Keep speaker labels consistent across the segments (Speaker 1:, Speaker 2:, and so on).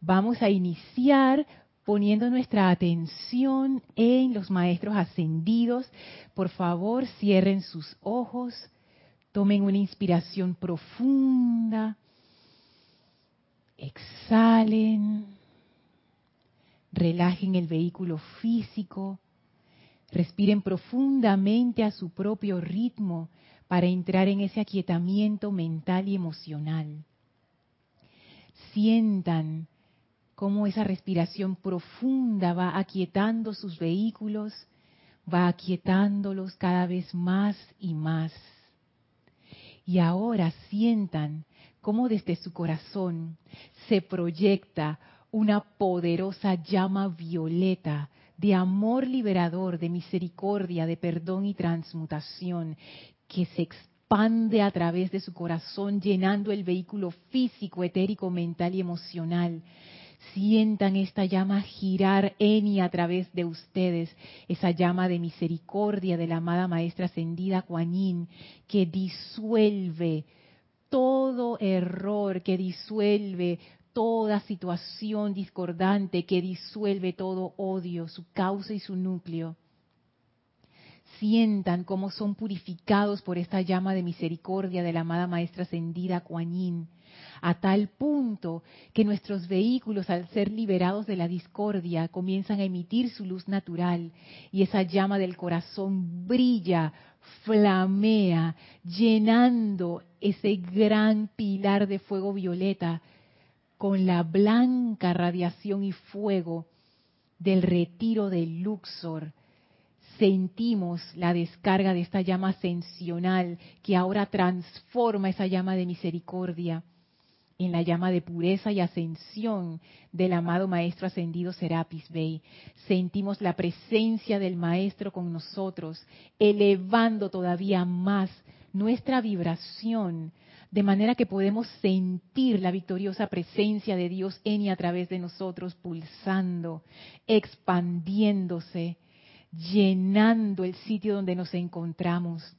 Speaker 1: Vamos a iniciar poniendo nuestra atención en los maestros ascendidos. Por favor, cierren sus ojos, tomen una inspiración profunda, exhalen, relajen el vehículo físico, respiren profundamente a su propio ritmo para entrar en ese aquietamiento mental y emocional. Sientan cómo esa respiración profunda va aquietando sus vehículos, va aquietándolos cada vez más y más. Y ahora sientan cómo desde su corazón se proyecta una poderosa llama violeta de amor liberador, de misericordia, de perdón y transmutación, que se expande a través de su corazón, llenando el vehículo físico, etérico, mental y emocional, Sientan esta llama girar en y a través de ustedes, esa llama de misericordia de la amada Maestra Ascendida Kuan que disuelve todo error, que disuelve toda situación discordante, que disuelve todo odio, su causa y su núcleo. Sientan cómo son purificados por esta llama de misericordia de la amada Maestra Ascendida Kuan a tal punto que nuestros vehículos, al ser liberados de la discordia, comienzan a emitir su luz natural y esa llama del corazón brilla, flamea, llenando ese gran pilar de fuego violeta con la blanca radiación y fuego del retiro del Luxor, sentimos la descarga de esta llama ascensional que ahora transforma esa llama de misericordia en la llama de pureza y ascensión del amado Maestro ascendido Serapis Bey. Sentimos la presencia del Maestro con nosotros, elevando todavía más nuestra vibración, de manera que podemos sentir la victoriosa presencia de Dios en y a través de nosotros, pulsando, expandiéndose, llenando el sitio donde nos encontramos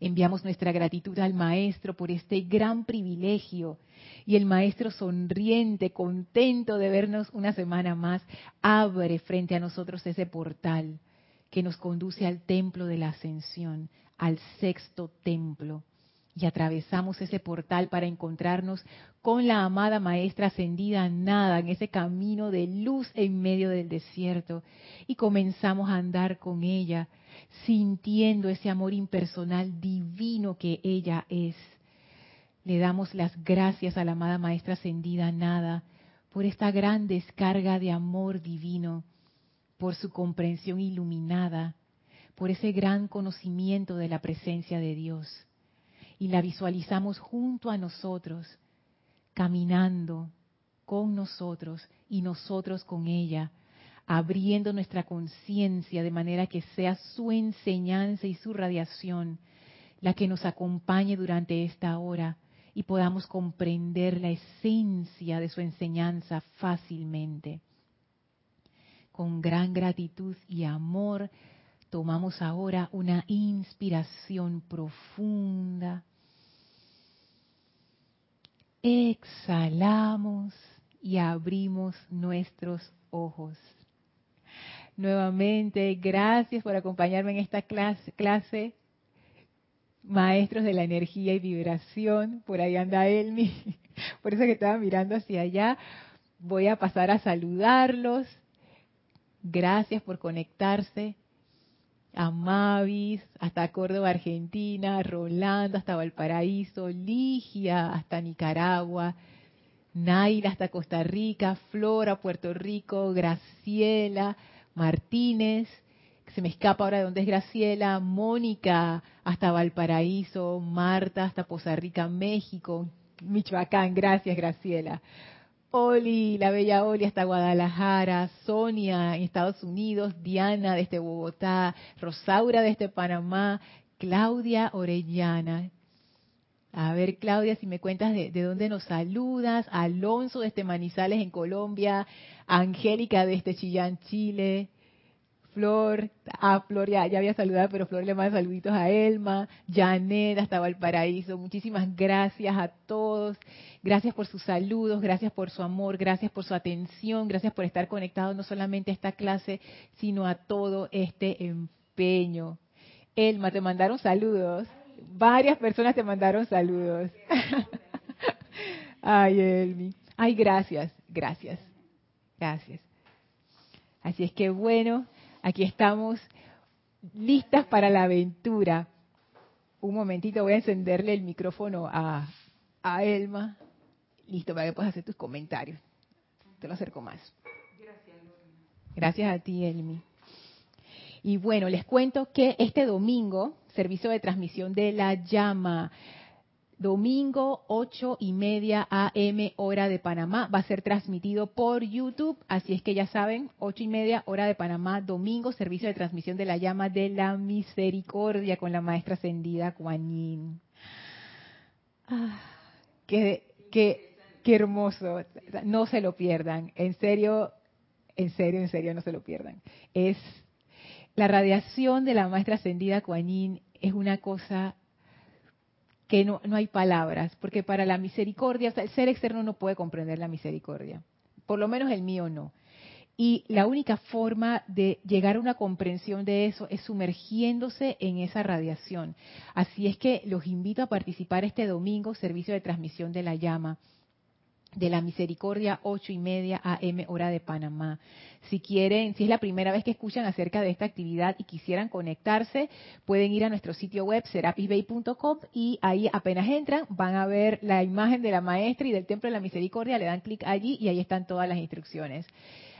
Speaker 1: Enviamos nuestra gratitud al Maestro por este gran privilegio. Y el Maestro sonriente, contento de vernos una semana más, abre frente a nosotros ese portal que nos conduce al templo de la ascensión, al sexto templo. Y atravesamos ese portal para encontrarnos con la amada Maestra ascendida nada en ese camino de luz en medio del desierto. Y comenzamos a andar con ella sintiendo ese amor impersonal divino que ella es. Le damos las gracias a la amada Maestra Ascendida Nada por esta gran descarga de amor divino, por su comprensión iluminada, por ese gran conocimiento de la presencia de Dios. Y la visualizamos junto a nosotros, caminando con nosotros y nosotros con ella, abriendo nuestra conciencia de manera que sea su enseñanza y su radiación la que nos acompañe durante esta hora y podamos comprender la esencia de su enseñanza fácilmente. Con gran gratitud y amor tomamos ahora una inspiración profunda. Exhalamos y abrimos nuestros ojos. Nuevamente, gracias por acompañarme en esta clase, Maestros de la energía y vibración. Por ahí anda Elmi. Por eso que estaba mirando hacia allá. Voy a pasar a saludarlos. Gracias por conectarse. A Mavis, hasta Córdoba, Argentina, Rolando, hasta Valparaíso, Ligia, hasta Nicaragua, Naila, hasta Costa Rica, Flora, Puerto Rico, Graciela, Martínez, que se me escapa ahora de dónde es Graciela, Mónica hasta Valparaíso, Marta hasta Poza Rica, México, Michoacán, gracias Graciela. Oli, la bella Oli hasta Guadalajara, Sonia en Estados Unidos, Diana desde Bogotá, Rosaura desde Panamá, Claudia Orellana. A ver, Claudia, si me cuentas de, de, dónde nos saludas. Alonso desde Manizales en Colombia. Angélica desde Chillán, Chile. Flor, a Flor ya, había saludado, pero Flor le manda saluditos a Elma, Janet hasta Valparaíso. Muchísimas gracias a todos. Gracias por sus saludos, gracias por su amor, gracias por su atención, gracias por estar conectados no solamente a esta clase, sino a todo este empeño. Elma, te mandaron saludos. Varias personas te mandaron saludos. Ay, Elmi. Ay, gracias, gracias, gracias. Así es que bueno, Aquí estamos listas para la aventura. Un momentito, voy a encenderle el micrófono a, Elma. Listo, para que puedas hacer tus comentarios. Te lo acerco más. Gracias, Gracias a ti, Elmi. Y bueno, les cuento que este domingo, servicio de transmisión de la llama, domingo 8 y media AM hora de Panamá. Va a ser transmitido por YouTube, así es que ya saben, 8 y media hora de Panamá, domingo, servicio de transmisión de la llama de la misericordia con la maestra ascendida Kuan ah, qué, qué, qué hermoso. No se lo pierdan. En serio, en serio, en serio, no se lo pierdan. Es la radiación de la maestra ascendida Kuan es una cosa que no, no hay palabras, porque para la misericordia, el ser externo no puede comprender la misericordia, por lo menos el mío no. Y la única forma de llegar a una comprensión de eso es sumergiéndose en esa radiación. Así es que los invito a participar este domingo, servicio de transmisión de la llama de la Misericordia, ocho y media AM, hora de Panamá. Si quieren, si es la primera vez que escuchan acerca de esta actividad y quisieran conectarse, pueden ir a nuestro sitio web, serapisbay.com, y ahí apenas entran, van a ver la imagen de la maestra y del Templo de la Misericordia, le dan clic allí y ahí están todas las instrucciones.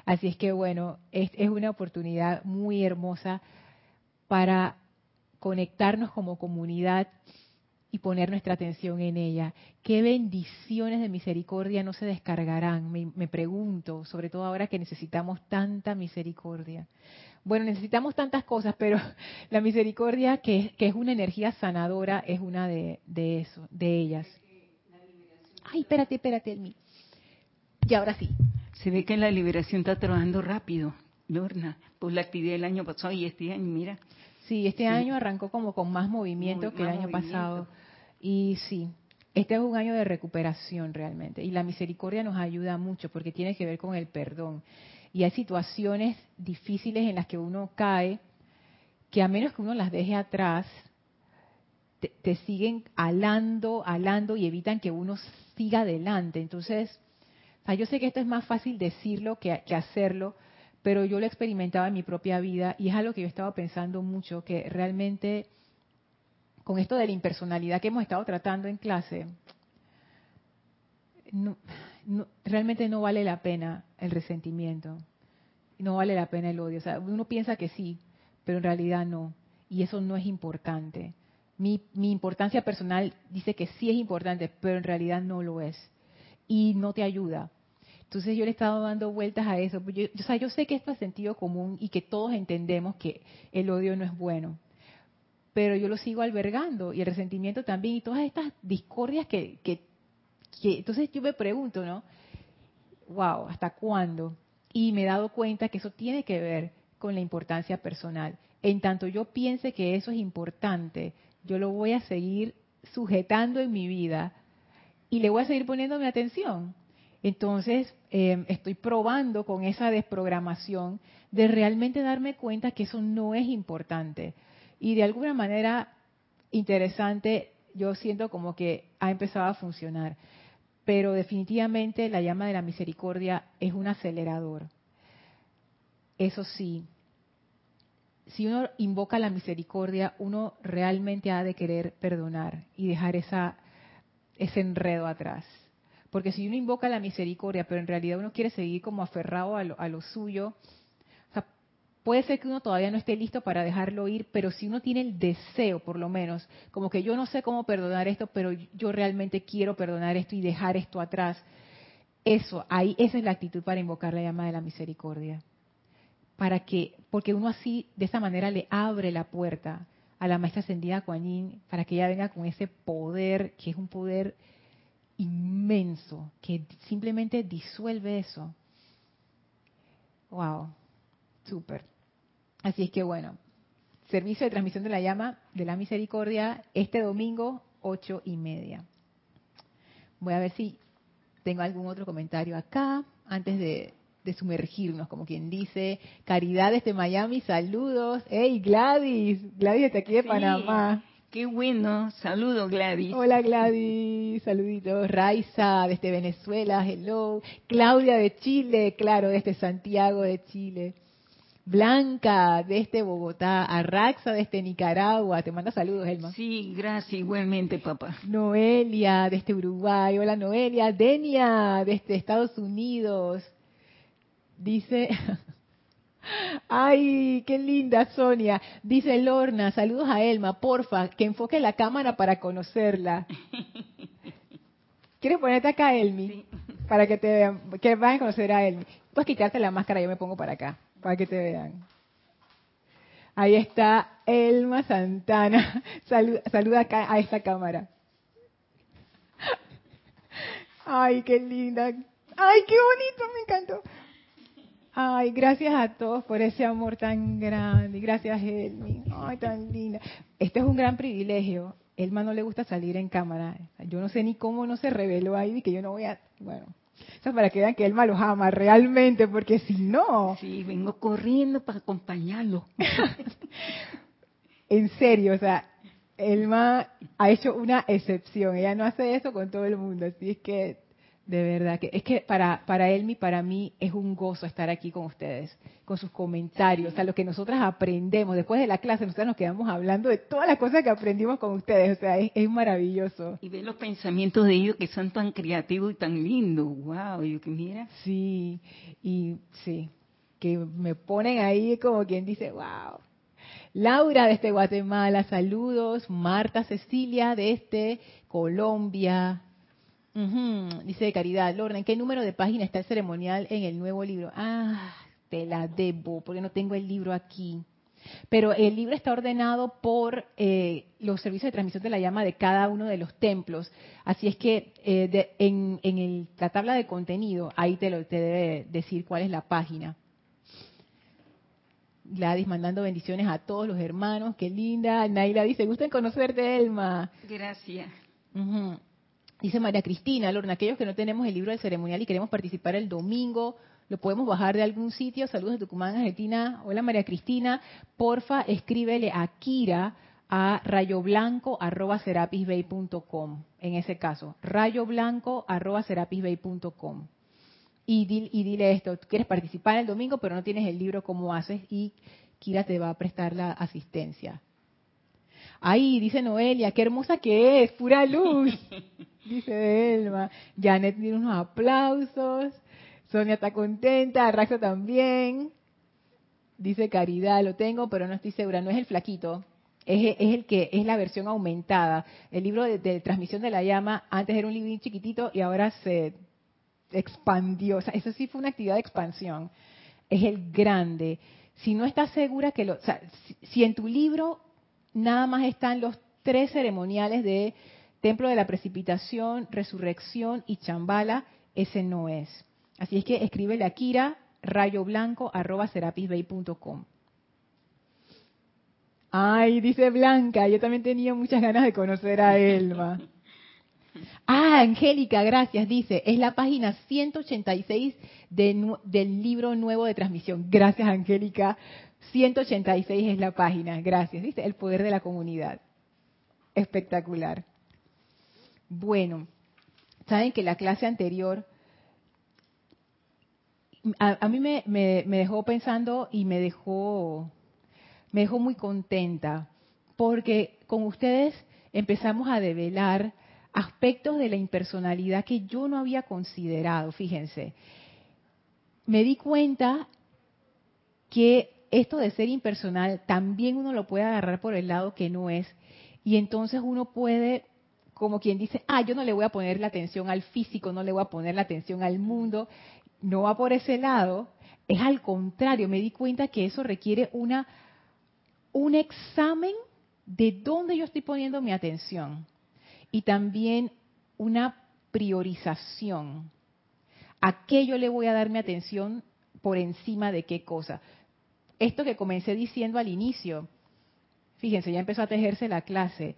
Speaker 1: Así es que bueno, es, es una oportunidad muy hermosa para conectarnos como comunidad y poner nuestra atención en ella. ¿Qué bendiciones de misericordia no se descargarán? Me, pregunto, sobre todo ahora que necesitamos tanta misericordia. Bueno, necesitamos tantas cosas, pero la misericordia, que, es una energía sanadora, es una de, eso, de ellas. Ay, espérate, espérate, Elmi. Y ahora sí.
Speaker 2: Se ve que la liberación está trabajando rápido, Lorna, por la actividad del año pasado y este año, mira.
Speaker 1: Sí, este año arrancó como con más movimiento que el año pasado. Y sí, este es un año de recuperación realmente. Y la misericordia nos ayuda mucho porque tiene que ver con el perdón. Y hay situaciones difíciles en las que uno cae que a menos que uno las deje atrás, te, siguen alando, alando y evitan que uno siga adelante. Entonces, yo sé que esto es más fácil decirlo que, que hacerlo, pero yo lo experimentaba en mi propia vida y es algo que yo estaba pensando mucho, que realmente con esto de la impersonalidad que hemos estado tratando en clase, realmente no vale la pena el resentimiento, no vale la pena el odio. O sea, uno piensa que sí, pero en realidad no. Y eso no es importante. Mi, importancia personal dice que sí es importante, pero en realidad no lo es. Y no te ayuda. Entonces yo le he estado dando vueltas a eso. O sea, yo sé que esto es sentido común y que todos entendemos que el odio no es bueno pero yo lo sigo albergando y el resentimiento también y todas estas discordias que, que, entonces yo me pregunto, ¿no? Wow, ¿hasta cuándo? Y me he dado cuenta que eso tiene que ver con la importancia personal. En tanto yo piense que eso es importante, yo lo voy a seguir sujetando en mi vida y le voy a seguir poniendo mi atención. Entonces, em, estoy probando con esa desprogramación de realmente darme cuenta que eso no es importante. Y de alguna manera interesante, yo siento como que ha empezado a funcionar. Pero definitivamente la llama de la misericordia es un acelerador. Eso sí, si uno invoca la misericordia, uno realmente ha de querer perdonar y dejar esa, ese enredo atrás. Porque si uno invoca la misericordia, pero en realidad uno quiere seguir como aferrado a lo, a lo suyo, Puede ser que uno todavía no esté listo para dejarlo ir, pero si uno tiene el deseo, por lo menos, como que yo no sé cómo perdonar esto, pero yo realmente quiero perdonar esto y dejar esto atrás, eso, ahí, esa es la actitud para invocar la llama de la misericordia. Para que, porque uno así, de esa manera, le abre la puerta a la maestra ascendida Kuan para que ella venga con ese poder, que es un poder inmenso, que simplemente disuelve eso. Wow, súper. Así es que bueno, servicio de transmisión de la llama de la misericordia este domingo, ocho y media. Voy a ver si tengo algún otro comentario acá antes de, sumergirnos, como quien dice. Caridad desde Miami, saludos. ¡Hey, Gladys! Gladys está aquí de Panamá.
Speaker 2: Qué bueno, saludos Gladys.
Speaker 1: Hola Gladys, saluditos. Raiza desde Venezuela, hello. Claudia de Chile, claro, desde Santiago de Chile. Blanca desde Bogotá, Arraxa desde Nicaragua, te manda saludos, Elma.
Speaker 2: Sí, gracias, igualmente, papá.
Speaker 1: Noelia desde Uruguay, hola Noelia. Denia desde Estados Unidos, dice, ay, qué linda Sonia, dice Lorna, saludos a Elma, porfa, que enfoque la cámara para conocerla. ¿Quieres ponerte acá, Elmi? Sí. Para que te vean, que vas a conocer a Elmi. Puedes quitarte la máscara, yo me pongo para acá para que te vean. Ahí está Elma Santana. Saluda, acá a esta cámara. Ay, qué linda. Ay, qué bonito, me encantó. Ay, gracias a todos por ese amor tan grande. Gracias, Elmi. Ay, tan linda. Este es un gran privilegio. Elma no le gusta salir en cámara. Yo no sé ni cómo no se reveló ahí, que yo no voy a... Bueno, eso es para que vean que Elma los ama realmente, porque si no...
Speaker 2: Sí, vengo corriendo para acompañarlo.
Speaker 1: en serio, o sea, Elma ha hecho una excepción. Ella no hace eso con todo el mundo, así es que de verdad que es que para para Elmi, para mí es un gozo estar aquí con ustedes, con sus comentarios, o sea, lo que nosotras aprendemos después de la clase, nosotros nos quedamos hablando de todas las cosas que aprendimos con ustedes, o sea, es, maravilloso.
Speaker 2: Y ver los pensamientos de ellos que son tan creativos y tan lindos, wow, yo que mira.
Speaker 1: Sí, y sí, que me ponen ahí como quien dice, wow. Laura desde Guatemala, saludos. Marta Cecilia desde Colombia, Dice Caridad, Lorna, ¿en qué número de página está el ceremonial en el nuevo libro? Ah, te la debo, porque no tengo el libro aquí. Pero el libro está ordenado por eh, los servicios de transmisión de la llama de cada uno de los templos. Así es que eh, en, la tabla de contenido, ahí te, lo, te debe decir cuál es la página. Gladys mandando bendiciones a todos los hermanos, qué linda. Naila dice, gusta conocerte, Elma.
Speaker 2: Gracias.
Speaker 1: Dice María Cristina, Lorna, aquellos que no tenemos el libro del ceremonial y queremos participar el domingo, lo podemos bajar de algún sitio. Saludos de Tucumán, Argentina. Hola María Cristina, porfa, escríbele a Kira a rayoblanco@serapisbay.com. En ese caso, rayoblanco@serapisbay.com. Y, y dile esto, quieres participar el domingo, pero no tienes el libro, ¿cómo haces? Y Kira te va a prestar la asistencia. Ahí, dice Noelia, qué hermosa que es, pura luz. dice Elma. Janet tiene unos aplausos. Sonia está contenta, Raxa también. Dice Caridad, lo tengo, pero no estoy segura. No es el flaquito, es, el que es la versión aumentada. El libro de, transmisión de la llama antes era un libro chiquitito y ahora se expandió. O sea, eso sí fue una actividad de expansión. Es el grande. Si no estás segura que lo, o sea, si en tu libro nada más están los tres ceremoniales de Templo de la Precipitación, Resurrección y Chambala, ese no es. Así es que escríbele a Kira, rayo blanco, arroba serapisbay.com. Ay, dice Blanca, yo también tenía muchas ganas de conocer a Elma. Ah, Angélica, gracias, dice, es la página 186 del libro nuevo de transmisión. Gracias, Angélica. 186 es la página, gracias, ¿viste? El poder de la comunidad. Espectacular. Bueno, saben que la clase anterior a, mí me, dejó pensando y me dejó, me dejó muy contenta, porque con ustedes empezamos a develar aspectos de la impersonalidad que yo no había considerado, fíjense. Me di cuenta que esto de ser impersonal también uno lo puede agarrar por el lado que no es. Y entonces uno puede, como quien dice, ah, yo no le voy a poner la atención al físico, no le voy a poner la atención al mundo. No va por ese lado. Es al contrario, me di cuenta que eso requiere una, un examen de dónde yo estoy poniendo mi atención. Y también una priorización. ¿A qué yo le voy a dar mi atención por encima de qué cosa? Esto que comencé diciendo al inicio, fíjense, ya empezó a tejerse la clase.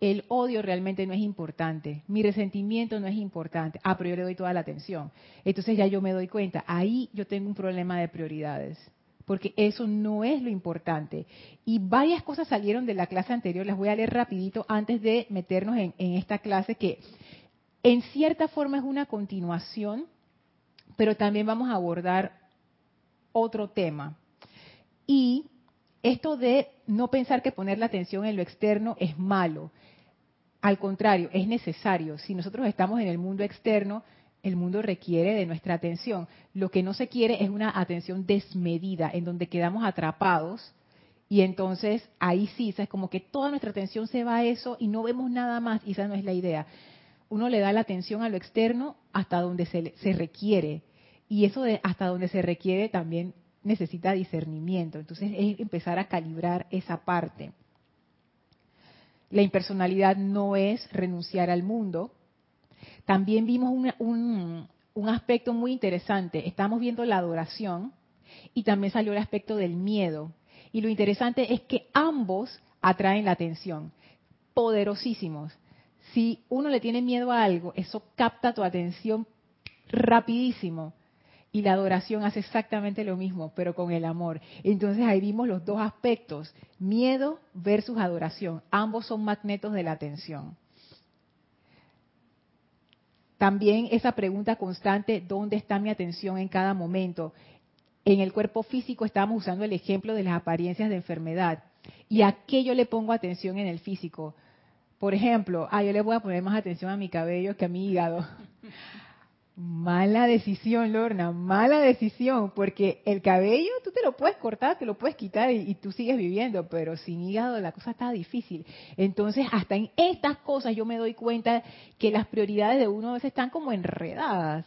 Speaker 1: El odio realmente no es importante, mi resentimiento no es importante, ah, pero yo le doy toda la atención. Entonces ya yo me doy cuenta, ahí yo tengo un problema de prioridades, porque eso no es lo importante. Y varias cosas salieron de la clase anterior, las voy a leer rapidito antes de meternos en, en esta clase que en cierta forma es una continuación, pero también vamos a abordar otro tema. Y esto de no pensar que poner la atención en lo externo es malo. Al contrario, es necesario. Si nosotros estamos en el mundo externo, el mundo requiere de nuestra atención. Lo que no se quiere es una atención desmedida, en donde quedamos atrapados y entonces ahí sí, es como que toda nuestra atención se va a eso y no vemos nada más, y esa no es la idea. Uno le da la atención a lo externo hasta donde se, se requiere. Y eso de hasta donde se requiere también necesita discernimiento. Entonces es empezar a calibrar esa parte. La impersonalidad no es renunciar al mundo. También vimos un, un aspecto muy interesante. Estamos viendo la adoración y también salió el aspecto del miedo. Y lo interesante es que ambos atraen la atención. Poderosísimos. Si uno le tiene miedo a algo, eso capta tu atención rapidísimo y la adoración hace exactamente lo mismo, pero con el amor. Entonces ahí vimos los dos aspectos, miedo versus adoración. Ambos son magnetos de la atención. También esa pregunta constante, ¿dónde está mi atención en cada momento? En el cuerpo físico estamos usando el ejemplo de las apariencias de enfermedad. ¿Y a qué yo le pongo atención en el físico? Por ejemplo, ah, yo le voy a poner más atención a mi cabello que a mi hígado. Mala decisión, Lorna, mala decisión, porque el cabello tú te lo puedes cortar, te lo puedes quitar y, tú sigues viviendo, pero sin hígado la cosa está difícil. Entonces, hasta en estas cosas yo me doy cuenta que las prioridades de uno a veces están como enredadas.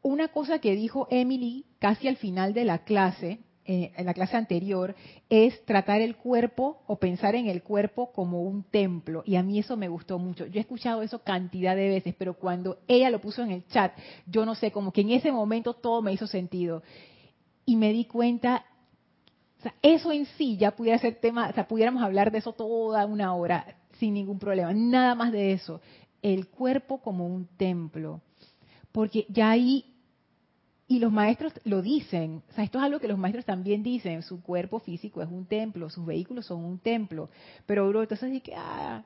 Speaker 1: Una cosa que dijo Emily casi al final de la clase, en la clase anterior es tratar el cuerpo o pensar en el cuerpo como un templo. Y a mí eso me gustó mucho. Yo he escuchado eso cantidad de veces, pero cuando ella lo puso en el chat, yo no sé, como que en ese momento todo me hizo sentido. Y me di cuenta, o sea, eso en sí ya pudiera ser tema, o sea, pudiéramos hablar de eso toda una hora sin ningún problema. Nada más de eso. El cuerpo como un templo. Porque ya ahí y los maestros lo dicen, o sea, esto es algo que los maestros también dicen, su cuerpo físico es un templo, sus vehículos son un templo, pero bro, entonces sí que ah,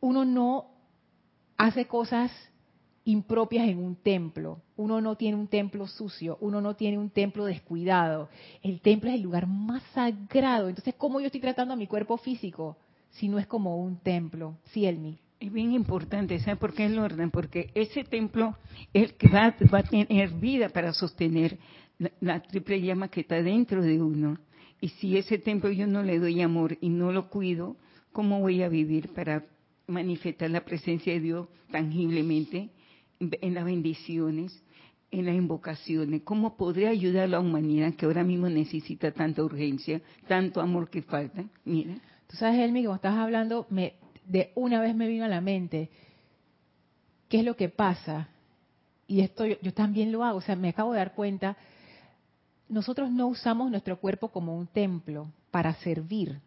Speaker 1: uno no hace cosas impropias en un templo, uno no tiene un templo sucio, uno no tiene un templo descuidado, el templo es el lugar más sagrado, entonces ¿cómo yo estoy tratando a mi cuerpo físico si no es como un templo? Sí, Elmi.
Speaker 2: Es bien importante, ¿sabe por qué el orden? Porque ese templo es el que va, a tener vida para sostener la, triple llama que está dentro de uno. Y si ese templo yo no le doy amor y no lo cuido, ¿cómo voy a vivir para manifestar la presencia de Dios tangiblemente en las bendiciones, en las invocaciones? ¿Cómo podré ayudar a la humanidad que ahora mismo necesita tanta urgencia, tanto amor que falta? Mira.
Speaker 1: Tú sabes, Elmi, como estás hablando, me, de una vez me vino a la mente, ¿qué es lo que pasa? Y esto yo, también lo hago, o sea, me acabo de dar cuenta, nosotros no usamos nuestro cuerpo como un templo para servir.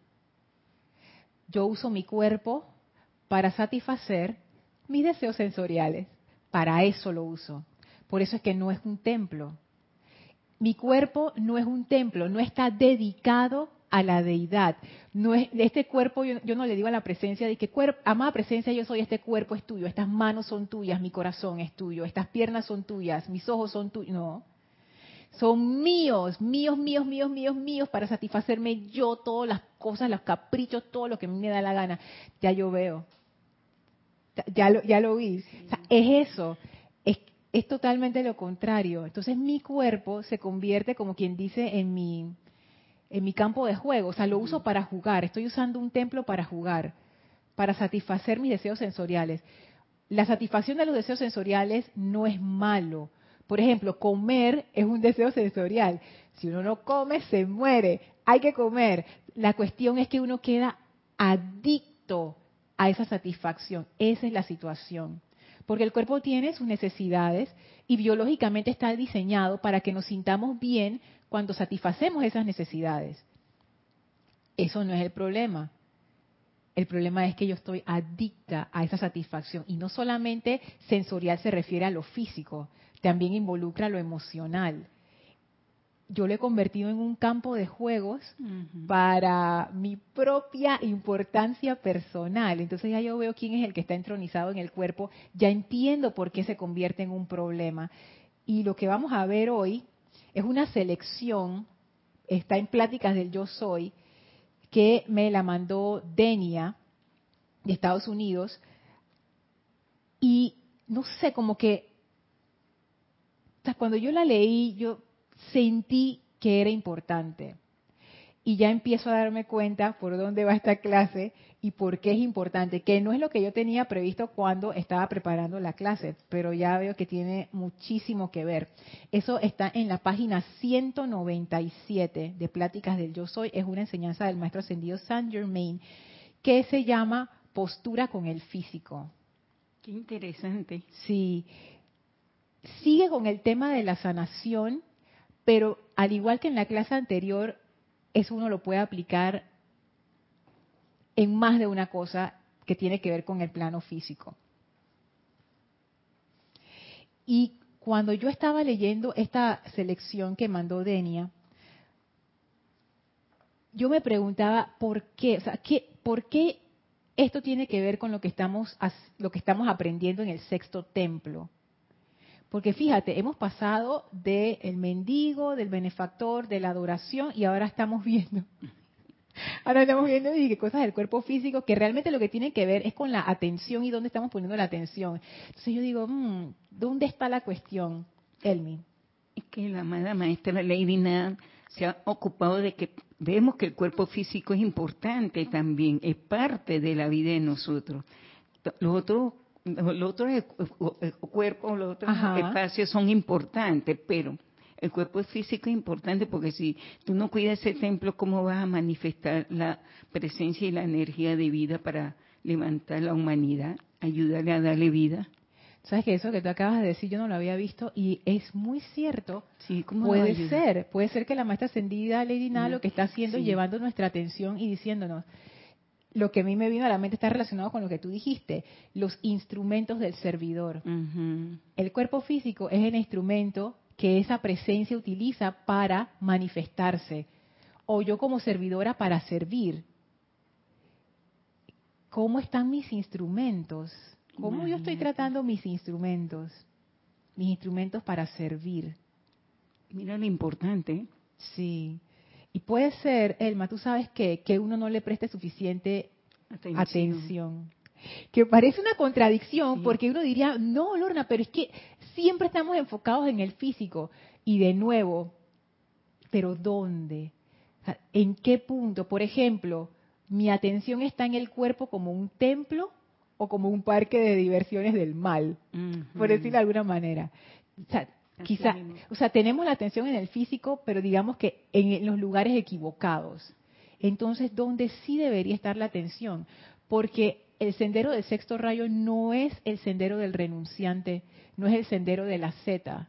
Speaker 1: Yo uso mi cuerpo para satisfacer mis deseos sensoriales. Para eso lo uso. Por eso es que no es un templo. Mi cuerpo no es un templo, no está dedicado a la deidad. No es este cuerpo, yo, no le digo a la presencia de que cuerpo, amada presencia, yo soy este cuerpo es tuyo, estas manos son tuyas, mi corazón es tuyo, estas piernas son tuyas, mis ojos son tuyos. No, son míos, míos, míos, míos, míos, míos para satisfacerme yo todas las cosas, los caprichos, todo lo que a mí me da la gana. Ya yo veo, ya lo, ya lo vi. es eso, es, es totalmente lo contrario. Entonces mi cuerpo se convierte como quien dice en mi en mi campo de juego, o sea, lo uso para jugar, estoy usando un templo para jugar, para satisfacer mis deseos sensoriales. La satisfacción de los deseos sensoriales no es malo. Por ejemplo, comer es un deseo sensorial. Si uno no come, se muere. Hay que comer. La cuestión es que uno queda adicto a esa satisfacción. Esa es la situación. porque el cuerpo tiene sus necesidades y biológicamente está diseñado para que nos sintamos bien cuando satisfacemos esas necesidades. Eso no es el problema. El problema es que yo estoy adicta a esa satisfacción y no solamente sensorial se refiere a lo físico, también involucra lo emocional. Yo lo he convertido en un campo de juegos para mi propia importancia personal. Entonces ya yo veo quién es el que está entronizado en el cuerpo, ya entiendo por qué se convierte en un problema. Y lo que vamos a ver hoy es una selección, está en pláticas del yo soy, que me la mandó Denia de Estados Unidos y no sé, como que cuando yo la leí yo sentí que era importante y ya empiezo a darme cuenta por dónde va esta clase y por qué es importante, que no es lo que yo tenía previsto cuando estaba preparando la clase, pero ya veo que tiene muchísimo que ver. Eso está en la página 197 de Pláticas del Yo Soy, es una enseñanza del maestro ascendido Saint Germain, que se llama Postura con el físico.
Speaker 2: Qué interesante.
Speaker 1: Sí. Sigue con el tema de la sanación, pero al igual que en la clase anterior, eso uno lo puede aplicar en más de una cosa que tiene que ver con el plano físico. Y cuando yo estaba leyendo esta selección que mandó Denia, yo me preguntaba por qué, o sea, ¿qué, ¿por qué esto tiene que ver con lo que estamos lo que estamos aprendiendo en el sexto templo? Porque fíjate, hemos pasado del mendigo, del benefactor, de la adoración y ahora estamos viendo. Ahora estamos viendo cosas del cuerpo físico que realmente lo que tiene que ver es con la atención y dónde estamos poniendo la atención. Entonces yo digo, mm, ¿dónde está la cuestión, Elmi?
Speaker 2: Es que la amada maestra Lady Nan se ha ocupado de que vemos que el cuerpo físico es importante también, es parte de la vida de nosotros. Los otros los otros cuerpos, los otros espacios son importantes, pero el cuerpo físico es importante porque si tú no cuidas ese templo, ¿cómo vas a manifestar la presencia y la energía de vida para levantar la humanidad, ayudarle a darle vida?
Speaker 1: Sabes que eso que tú acabas de decir yo no lo había visto y es muy cierto. Sí, puede ser, puede ser que la maestra ascendida Lady Nalo lo que está haciendo es llevando nuestra atención y diciéndonos, lo que a mí me vino a la mente está relacionado con lo que tú dijiste, los instrumentos del servidor. El cuerpo físico es el instrumento que esa presencia utiliza para manifestarse, o yo como servidora para servir. ¿Cómo están mis instrumentos? ¿Cómo yo estoy tratando mis instrumentos? Mis instrumentos para servir.
Speaker 2: Mira lo importante.
Speaker 1: Sí. Y puede ser, Elma, tú sabes que, que uno no le preste suficiente atención. Que parece una contradicción porque uno diría, no, Lorna, pero es que siempre estamos enfocados en el físico. Y de nuevo, ¿pero dónde? ¿En qué punto? Por ejemplo, mi atención está en el cuerpo como un templo o como un parque de diversiones del mal, por decirlo de alguna manera. Quizá, o sea, tenemos la atención en el físico, pero digamos que en los lugares equivocados. Entonces, ¿dónde sí debería estar la atención? Porque el sendero del sexto rayo no es el sendero del renunciante, no es el sendero de la Z.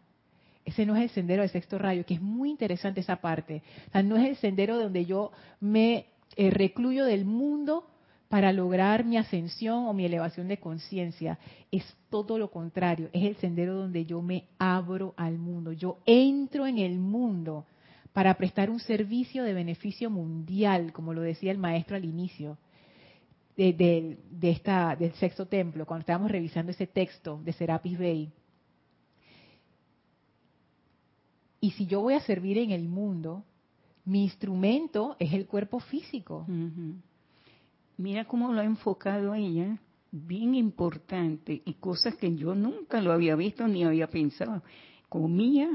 Speaker 1: Ese no es el sendero del sexto rayo, que es muy interesante esa parte. O sea, no es el sendero donde yo me eh, recluyo del mundo para lograr mi ascensión o mi elevación de conciencia. Es todo lo contrario, es el sendero donde yo me abro al mundo, yo entro en el mundo para prestar un servicio de beneficio mundial, como lo decía el maestro al inicio de, esta, del sexto templo, cuando estábamos revisando ese texto de Serapis Bey. Y si yo voy a servir en el mundo, mi instrumento es el cuerpo físico.
Speaker 2: Mira cómo lo ha enfocado ella, bien importante, y cosas que yo nunca lo había visto ni había pensado. Comía,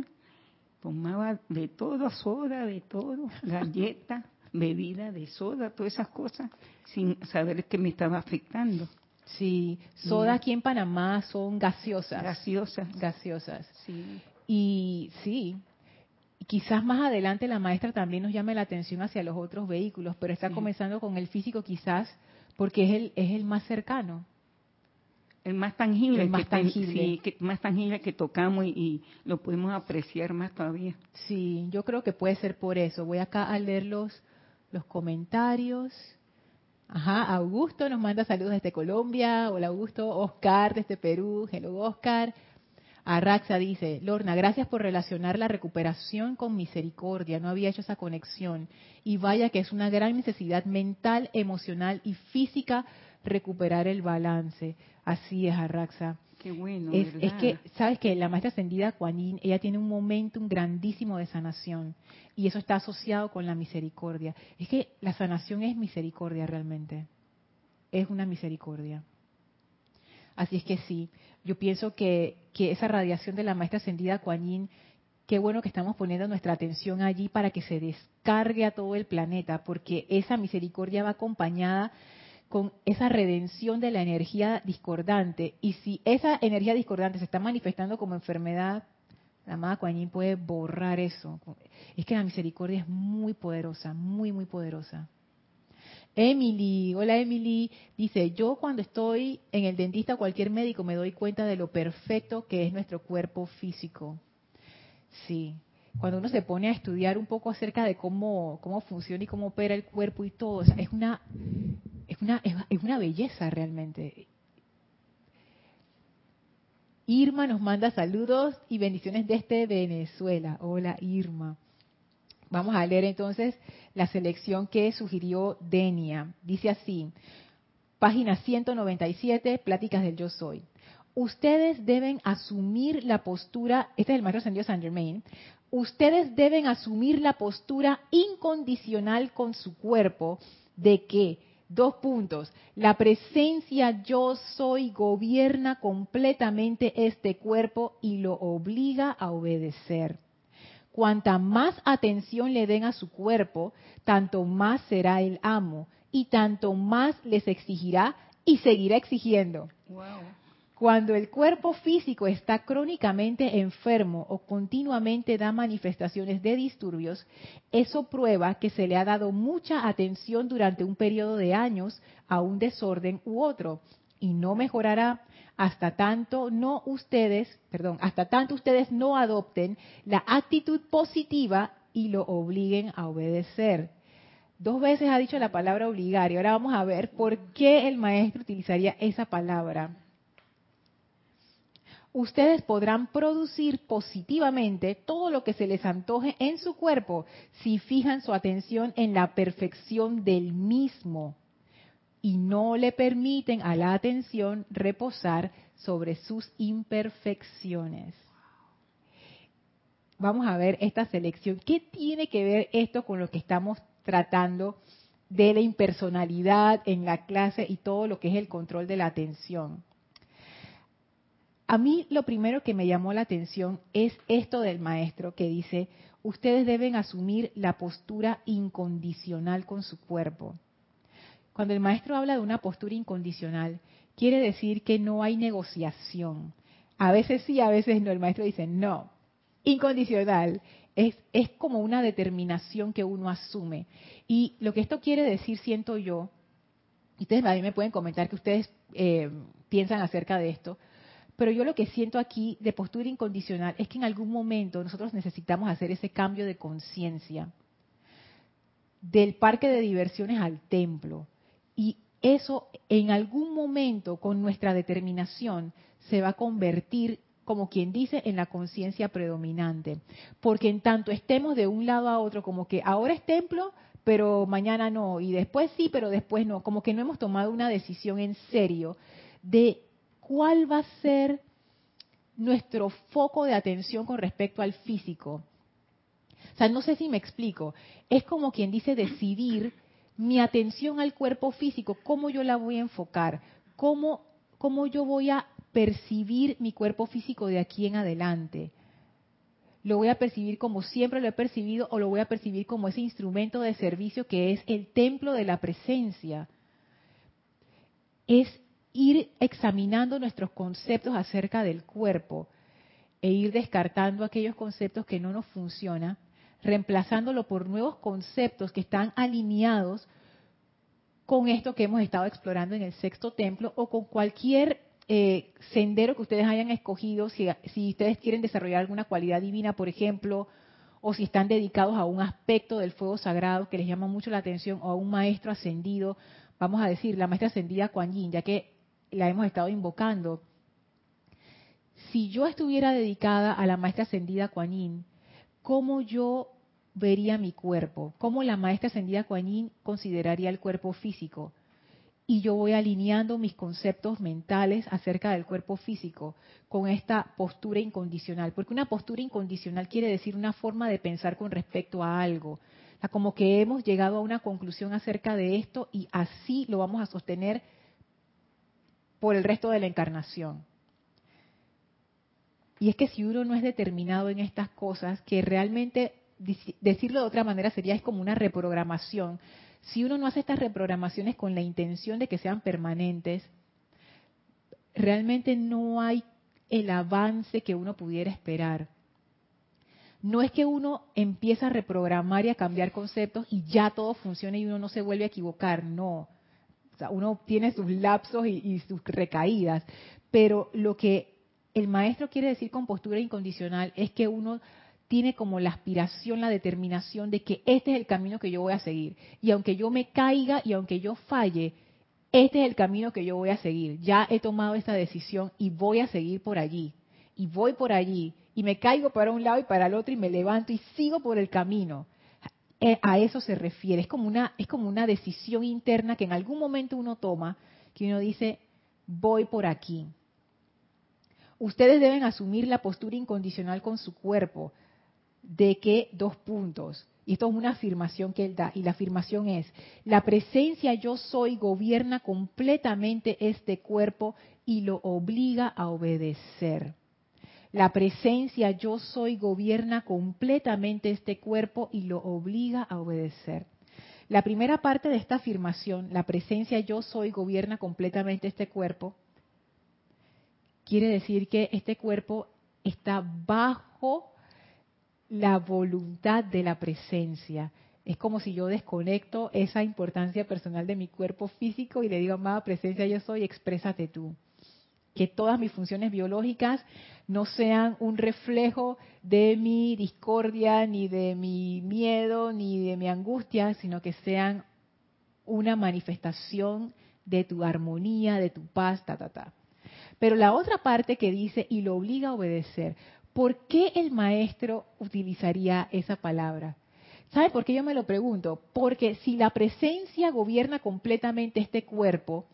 Speaker 2: tomaba de todo, soda, de todo, galleta, bebida de soda, todas esas cosas, sin saber que me estaba afectando.
Speaker 1: Sí, soda aquí en Panamá son gaseosas.
Speaker 2: Gaseosas.
Speaker 1: Gaseosas. Sí. Y sí, quizás más adelante la maestra también nos llame la atención hacia los otros vehículos, pero está comenzando con el físico quizás porque es el, es el más cercano.
Speaker 2: el más tangible,
Speaker 1: El más
Speaker 2: que
Speaker 1: tangible.
Speaker 2: sí, que más tangible que tocamos y, y lo podemos apreciar más todavía.
Speaker 1: Sí, yo creo que puede ser por eso. Voy acá a leer los, los comentarios. Ajá, Augusto nos manda saludos desde Colombia. Hola Augusto. Oscar desde Perú. Hello Oscar. Arraxa dice, Lorna, gracias por relacionar la recuperación con misericordia. No había hecho esa conexión. Y vaya que es una gran necesidad mental, emocional y física recuperar el balance. Así es, Arraxa.
Speaker 2: Qué bueno,
Speaker 1: Es, que, sabes que la maestra ascendida Kuan Yin, ella tiene un momentum grandísimo de sanación y eso está asociado con la misericordia. Es que la sanación es misericordia realmente, es una misericordia. Así es que sí, yo pienso que, que esa radiación de la maestra ascendida Kuan qué bueno que estamos poniendo nuestra atención allí para que se descargue a todo el planeta, porque esa misericordia va acompañada con esa redención de la energía discordante. Y si esa energía discordante se está manifestando como enfermedad, la amada Kuan puede borrar eso. Es que la misericordia es muy poderosa, muy, muy poderosa. Emily, hola Emily, dice, yo cuando estoy en el dentista o cualquier médico me doy cuenta de lo perfecto que es nuestro cuerpo físico. Sí, cuando uno se pone a estudiar un poco acerca de cómo, cómo funciona y cómo opera el cuerpo y todo, es una es una, es una belleza realmente. Irma nos manda saludos y bendiciones desde Venezuela. Hola Irma. Vamos a leer entonces la selección que sugirió Denia. Dice así, página 197, Pláticas del Yo Soy. Ustedes deben asumir la postura, este es el maestro ascendido Saint Germain, ustedes deben asumir la postura incondicional con su cuerpo de que Dos puntos. La presencia yo soy gobierna completamente este cuerpo y lo obliga a obedecer. Cuanta más atención le den a su cuerpo, tanto más será el amo y tanto más les exigirá y seguirá exigiendo.
Speaker 2: Wow.
Speaker 1: Cuando el cuerpo físico está crónicamente enfermo o continuamente da manifestaciones de disturbios, eso prueba que se le ha dado mucha atención durante un periodo de años a un desorden u otro y no mejorará hasta tanto no ustedes, perdón, hasta tanto ustedes no adopten la actitud positiva y lo obliguen a obedecer. Dos veces ha dicho la palabra obligar y ahora vamos a ver por qué el maestro utilizaría esa palabra. Ustedes podrán producir positivamente todo lo que se les antoje en su cuerpo si fijan su atención en la perfección del mismo y no le permiten a la atención reposar sobre sus imperfecciones. Vamos a ver esta selección. ¿Qué tiene que ver esto con lo que estamos tratando de la impersonalidad en la clase y todo lo que es el control de la atención? A mí lo primero que me llamó la atención es esto del maestro que dice, ustedes deben asumir la postura incondicional con su cuerpo. Cuando el maestro habla de una postura incondicional, quiere decir que no hay negociación. A veces sí, a veces no. El maestro dice, no, incondicional. Es, es como una determinación que uno asume. Y lo que esto quiere decir, siento yo, y ustedes a mí me pueden comentar que ustedes eh, piensan acerca de esto, pero yo lo que siento aquí de postura incondicional es que en algún momento nosotros necesitamos hacer ese cambio de conciencia del parque de diversiones al templo. Y eso en algún momento con nuestra determinación se va a convertir, como quien dice, en la conciencia predominante. Porque en tanto estemos de un lado a otro, como que ahora es templo, pero mañana no, y después sí, pero después no, como que no hemos tomado una decisión en serio de cuál va a ser nuestro foco de atención con respecto al físico. O sea, no sé si me explico. Es como quien dice decidir mi atención al cuerpo físico, cómo yo la voy a enfocar, cómo, cómo yo voy a percibir mi cuerpo físico de aquí en adelante. Lo voy a percibir como siempre lo he percibido o lo voy a percibir como ese instrumento de servicio que es el templo de la presencia. Es ir examinando nuestros conceptos acerca del cuerpo e ir descartando aquellos conceptos que no nos funcionan, reemplazándolo por nuevos conceptos que están alineados con esto que hemos estado explorando en el sexto templo o con cualquier eh, sendero que ustedes hayan escogido, si, si ustedes quieren desarrollar alguna cualidad divina, por ejemplo, o si están dedicados a un aspecto del fuego sagrado que les llama mucho la atención, o a un maestro ascendido, vamos a decir, la maestra ascendida Kuan Yin, ya que la hemos estado invocando. Si yo estuviera dedicada a la maestra ascendida Kuan Yin, ¿cómo yo vería mi cuerpo? ¿Cómo la maestra ascendida Kuan consideraría el cuerpo físico? y yo voy alineando mis conceptos mentales acerca del cuerpo físico con esta postura incondicional, porque una postura incondicional quiere decir una forma de pensar con respecto a algo, como que hemos llegado a una conclusión acerca de esto y así lo vamos a sostener por el resto de la encarnación. Y es que si uno no es determinado en estas cosas, que realmente decirlo de otra manera sería es como una reprogramación, si uno no hace estas reprogramaciones con la intención de que sean permanentes, realmente no hay el avance que uno pudiera esperar. No es que uno empieza a reprogramar y a cambiar conceptos y ya todo funciona y uno no se vuelve a equivocar, no. O sea, uno tiene sus lapsos y, y sus recaídas, pero lo que el maestro quiere decir con postura incondicional es que uno tiene como la aspiración, la determinación de que este es el camino que yo voy a seguir. Y aunque yo me caiga y aunque yo falle, este es el camino que yo voy a seguir. Ya he tomado esta decisión y voy a seguir por allí. Y voy por allí. Y me caigo para un lado y para el otro y me levanto y sigo por el camino. Eh, a eso se refiere. Es como una, es como una decisión interna que en algún momento uno toma, que uno dice, voy por aquí. Ustedes deben asumir la postura incondicional con su cuerpo de que dos puntos, y esto es una afirmación que él da, y la afirmación es, la presencia yo soy gobierna completamente este cuerpo y lo obliga a obedecer. La presencia yo soy gobierna completamente este cuerpo y lo obliga a obedecer. La primera parte de esta afirmación, la presencia yo soy gobierna completamente este cuerpo, quiere decir que este cuerpo está bajo la voluntad de la presencia. Es como si yo desconecto esa importancia personal de mi cuerpo físico y le digo, amada presencia, yo soy, exprésate tú. Que todas mis funciones biológicas no sean un reflejo de mi discordia, ni de mi miedo, ni de mi angustia, sino que sean una manifestación de tu armonía, de tu paz, ta, ta, ta. Pero la otra parte que dice, y lo obliga a obedecer, ¿Por qué el maestro utilizaría esa palabra? ¿Sabe por qué yo me lo pregunto? Porque si la presencia gobierna completamente este cuerpo,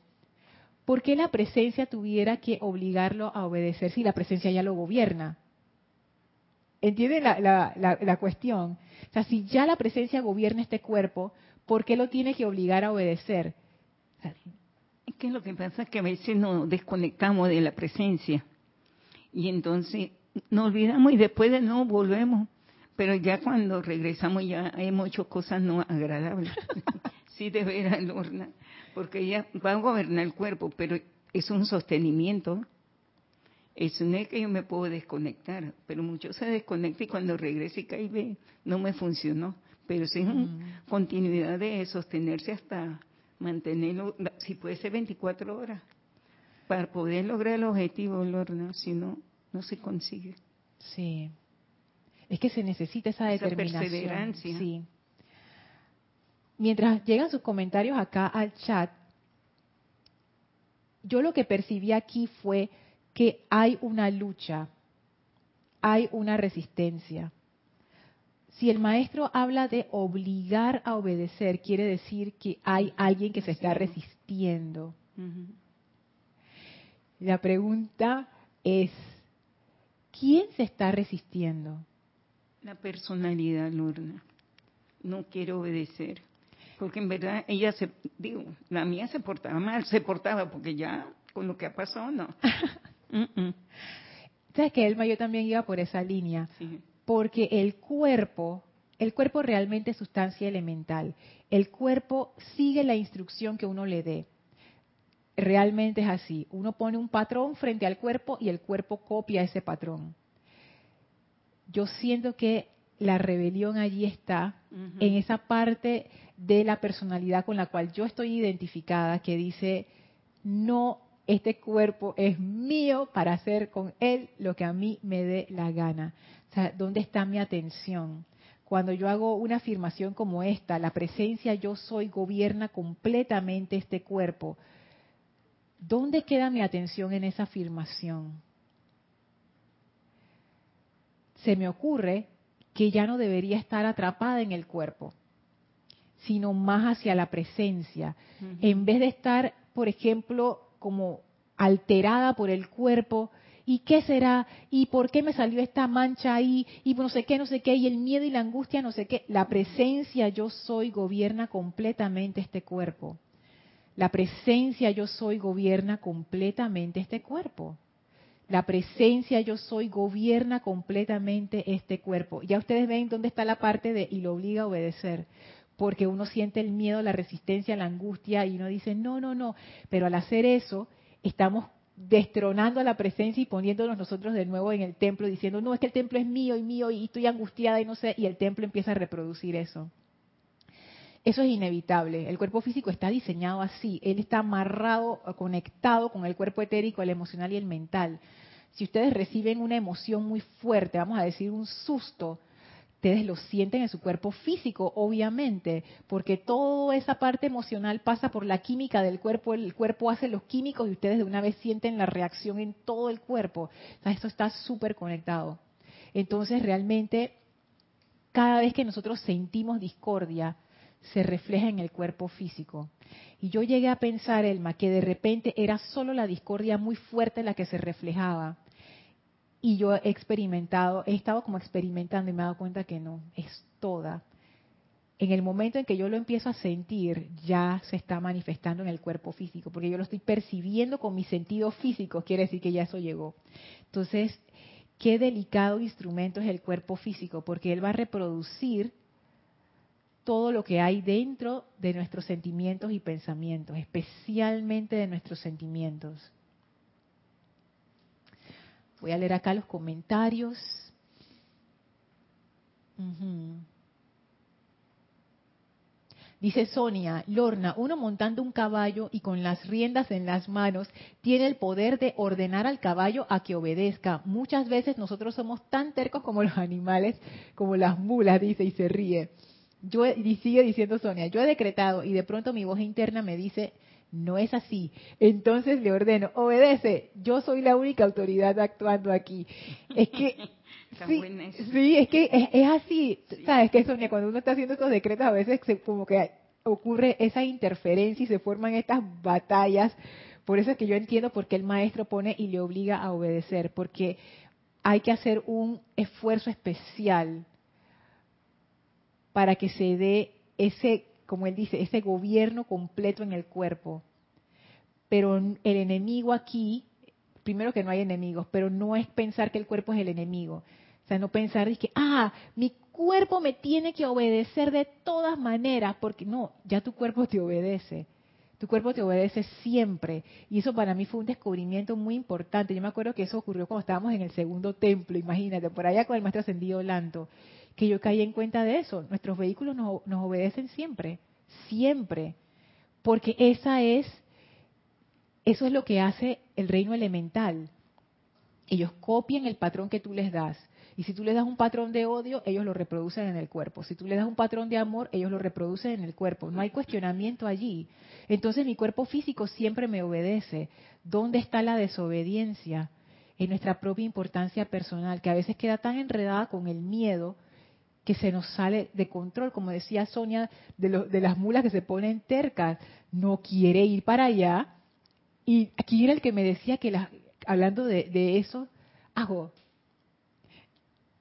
Speaker 1: ¿por qué la presencia tuviera que obligarlo a obedecer si la presencia ya lo gobierna? ¿Entienden la, cuestión? O sea, si ya la presencia gobierna este cuerpo, ¿por qué lo tiene que obligar a obedecer?
Speaker 2: Es que lo que pasa es que a veces nos desconectamos de la presencia y entonces nos olvidamos y después de nuevo volvemos. Pero ya cuando regresamos ya hemos hecho cosas no agradables. sí, de veras, Lorna. Porque ella va a gobernar el cuerpo, pero es un sostenimiento. Es no es que yo me puedo desconectar, pero mucho se desconecta y cuando regresa y cae ve, no me funcionó. Pero sí es una continuidad de sostenerse hasta mantenerlo, si puede ser 24 horas, para poder lograr el objetivo, Lorna. Si no, no se consigue.
Speaker 1: Sí. Es que se necesita esa, determinación.
Speaker 2: Perseverancia.
Speaker 1: Sí. Mientras llegan sus comentarios acá al chat, yo lo que percibí aquí fue que hay una lucha, hay una resistencia. Si el maestro habla de obligar a obedecer, quiere decir que hay alguien que se está resistiendo. La pregunta es, ¿Quién se está resistiendo?
Speaker 2: La personalidad, Lorna. No quiero obedecer. Porque en verdad ella se, digo, la mía se portaba mal, se portaba porque ya con lo que ha pasado, no.
Speaker 1: Sabes que Elma, yo también iba por esa línea. Porque el cuerpo, el cuerpo realmente es sustancia elemental. El cuerpo sigue la instrucción que uno le dé realmente es así. Uno pone un patrón frente al cuerpo y el cuerpo copia ese patrón. Yo siento que la rebelión allí está en esa parte de la personalidad con la cual yo estoy identificada que dice, no este cuerpo es mío para hacer con él lo que a mí me dé la gana. Sea, ¿dónde está mi atención? Cuando yo hago una afirmación como esta, la presencia yo soy gobierna completamente este cuerpo. ¿Dónde queda mi atención en esa afirmación? Se me ocurre que ya no debería estar atrapada en el cuerpo, sino más hacia la presencia. En vez de estar, por ejemplo, como alterada por el cuerpo, ¿y qué será? ¿Y por qué me salió esta mancha ahí? Y no sé qué, no sé qué, y el miedo y la angustia, no sé qué. La presencia yo soy gobierna completamente este cuerpo. La presencia yo soy gobierna completamente este cuerpo. La presencia yo soy gobierna completamente este cuerpo. Ya ustedes ven dónde está la parte de y lo obliga a obedecer porque uno siente el miedo, la resistencia, la angustia y uno dice, no, no, no, pero al hacer eso estamos destronando la presencia y poniéndonos nosotros de nuevo en el templo diciendo, no, es que el templo es mío y mío y estoy angustiada y no sé, y el templo empieza a reproducir eso. Eso es inevitable. El cuerpo físico está diseñado así. Él está amarrado, conectado con el cuerpo etérico, el emocional y el mental. Si ustedes reciben una emoción muy fuerte, vamos a decir un susto, ustedes lo sienten en su cuerpo físico, obviamente, porque toda esa parte emocional pasa por la química del cuerpo, el cuerpo hace los químicos y ustedes de una vez sienten la reacción en todo el cuerpo. O esto está súper conectado. Entonces, realmente, cada vez que nosotros sentimos discordia, se refleja en el cuerpo físico. Y yo llegué a pensar, Elma, que de repente era solo la discordia muy fuerte la que se reflejaba y yo he experimentado, he estado como experimentando y me he dado cuenta que no, es toda. En el momento en que yo lo empiezo a sentir, ya se está manifestando en el cuerpo físico, porque yo lo estoy percibiendo con mis sentidos físicos, quiere decir que ya eso llegó. Entonces, qué delicado instrumento es el cuerpo físico, porque él va a reproducir todo lo que hay dentro de nuestros sentimientos y pensamientos, especialmente de nuestros sentimientos. Voy a leer acá los comentarios. Dice Sonia, Lorna, uno montando un caballo y con las riendas en las manos tiene el poder de ordenar al caballo a que obedezca. Muchas veces nosotros somos tan tercos como los animales, como las mulas, dice y se ríe. Yo y sigue diciendo Sonia, yo he decretado y de pronto mi voz interna me dice, no es así. Entonces le ordeno, obedece, yo soy la única autoridad actuando aquí. Es que, sí, es que es, así, ¿sabes? Que Sonia, cuando uno está haciendo estos decretos, a veces como que ocurre esa interferencia y se forman estas batallas. Por eso es que yo entiendo por qué el maestro pone y le obliga a obedecer, porque hay que hacer un esfuerzo especial para que se dé ese como él dice, ese gobierno completo en el cuerpo. Pero el enemigo aquí, primero que no hay enemigos, pero no es pensar que el cuerpo es el enemigo. O sea, no pensar que, ah, mi cuerpo me tiene que obedecer de todas maneras, porque no, ya tu cuerpo te obedece. Tu cuerpo te obedece siempre. Y eso para mí fue un descubrimiento muy importante. Yo me acuerdo que eso ocurrió cuando estábamos en el segundo templo, imagínate, por allá con el maestro ascendido Lanto que yo caí en cuenta de eso. Nuestros vehículos nos, obedecen siempre, siempre, porque esa es, eso es lo que hace el reino elemental. Ellos copian el patrón que tú les das. Y si tú les das un patrón de odio, ellos lo reproducen en el cuerpo. Si tú les das un patrón de amor, ellos lo reproducen en el cuerpo. No hay cuestionamiento allí. Entonces mi cuerpo físico siempre me obedece. ¿Dónde está la desobediencia? En nuestra propia importancia personal, que a veces queda tan enredada con el miedo que se nos sale de control, como decía Sonia, de, las mulas que se ponen tercas, no quiere ir para allá. Y aquí era el que me decía que, hablando de, eso, hago,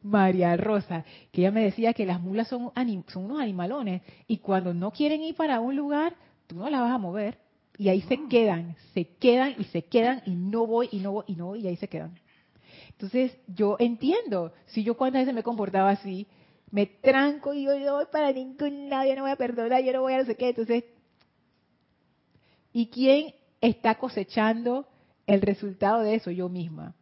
Speaker 1: María Rosa, que ella me decía que las mulas son, son unos animalones y cuando no quieren ir para un lugar, tú no las vas a mover. Y ahí se ah. quedan, se quedan y se quedan y no voy y no voy y no voy y ahí se quedan. Entonces yo entiendo, si yo cuántas veces me comportaba así, me tranco y yo no voy para ningún lado, yo no voy a perdonar, yo no voy a no sé qué. Entonces, ¿y quién está cosechando el resultado de eso? Yo misma.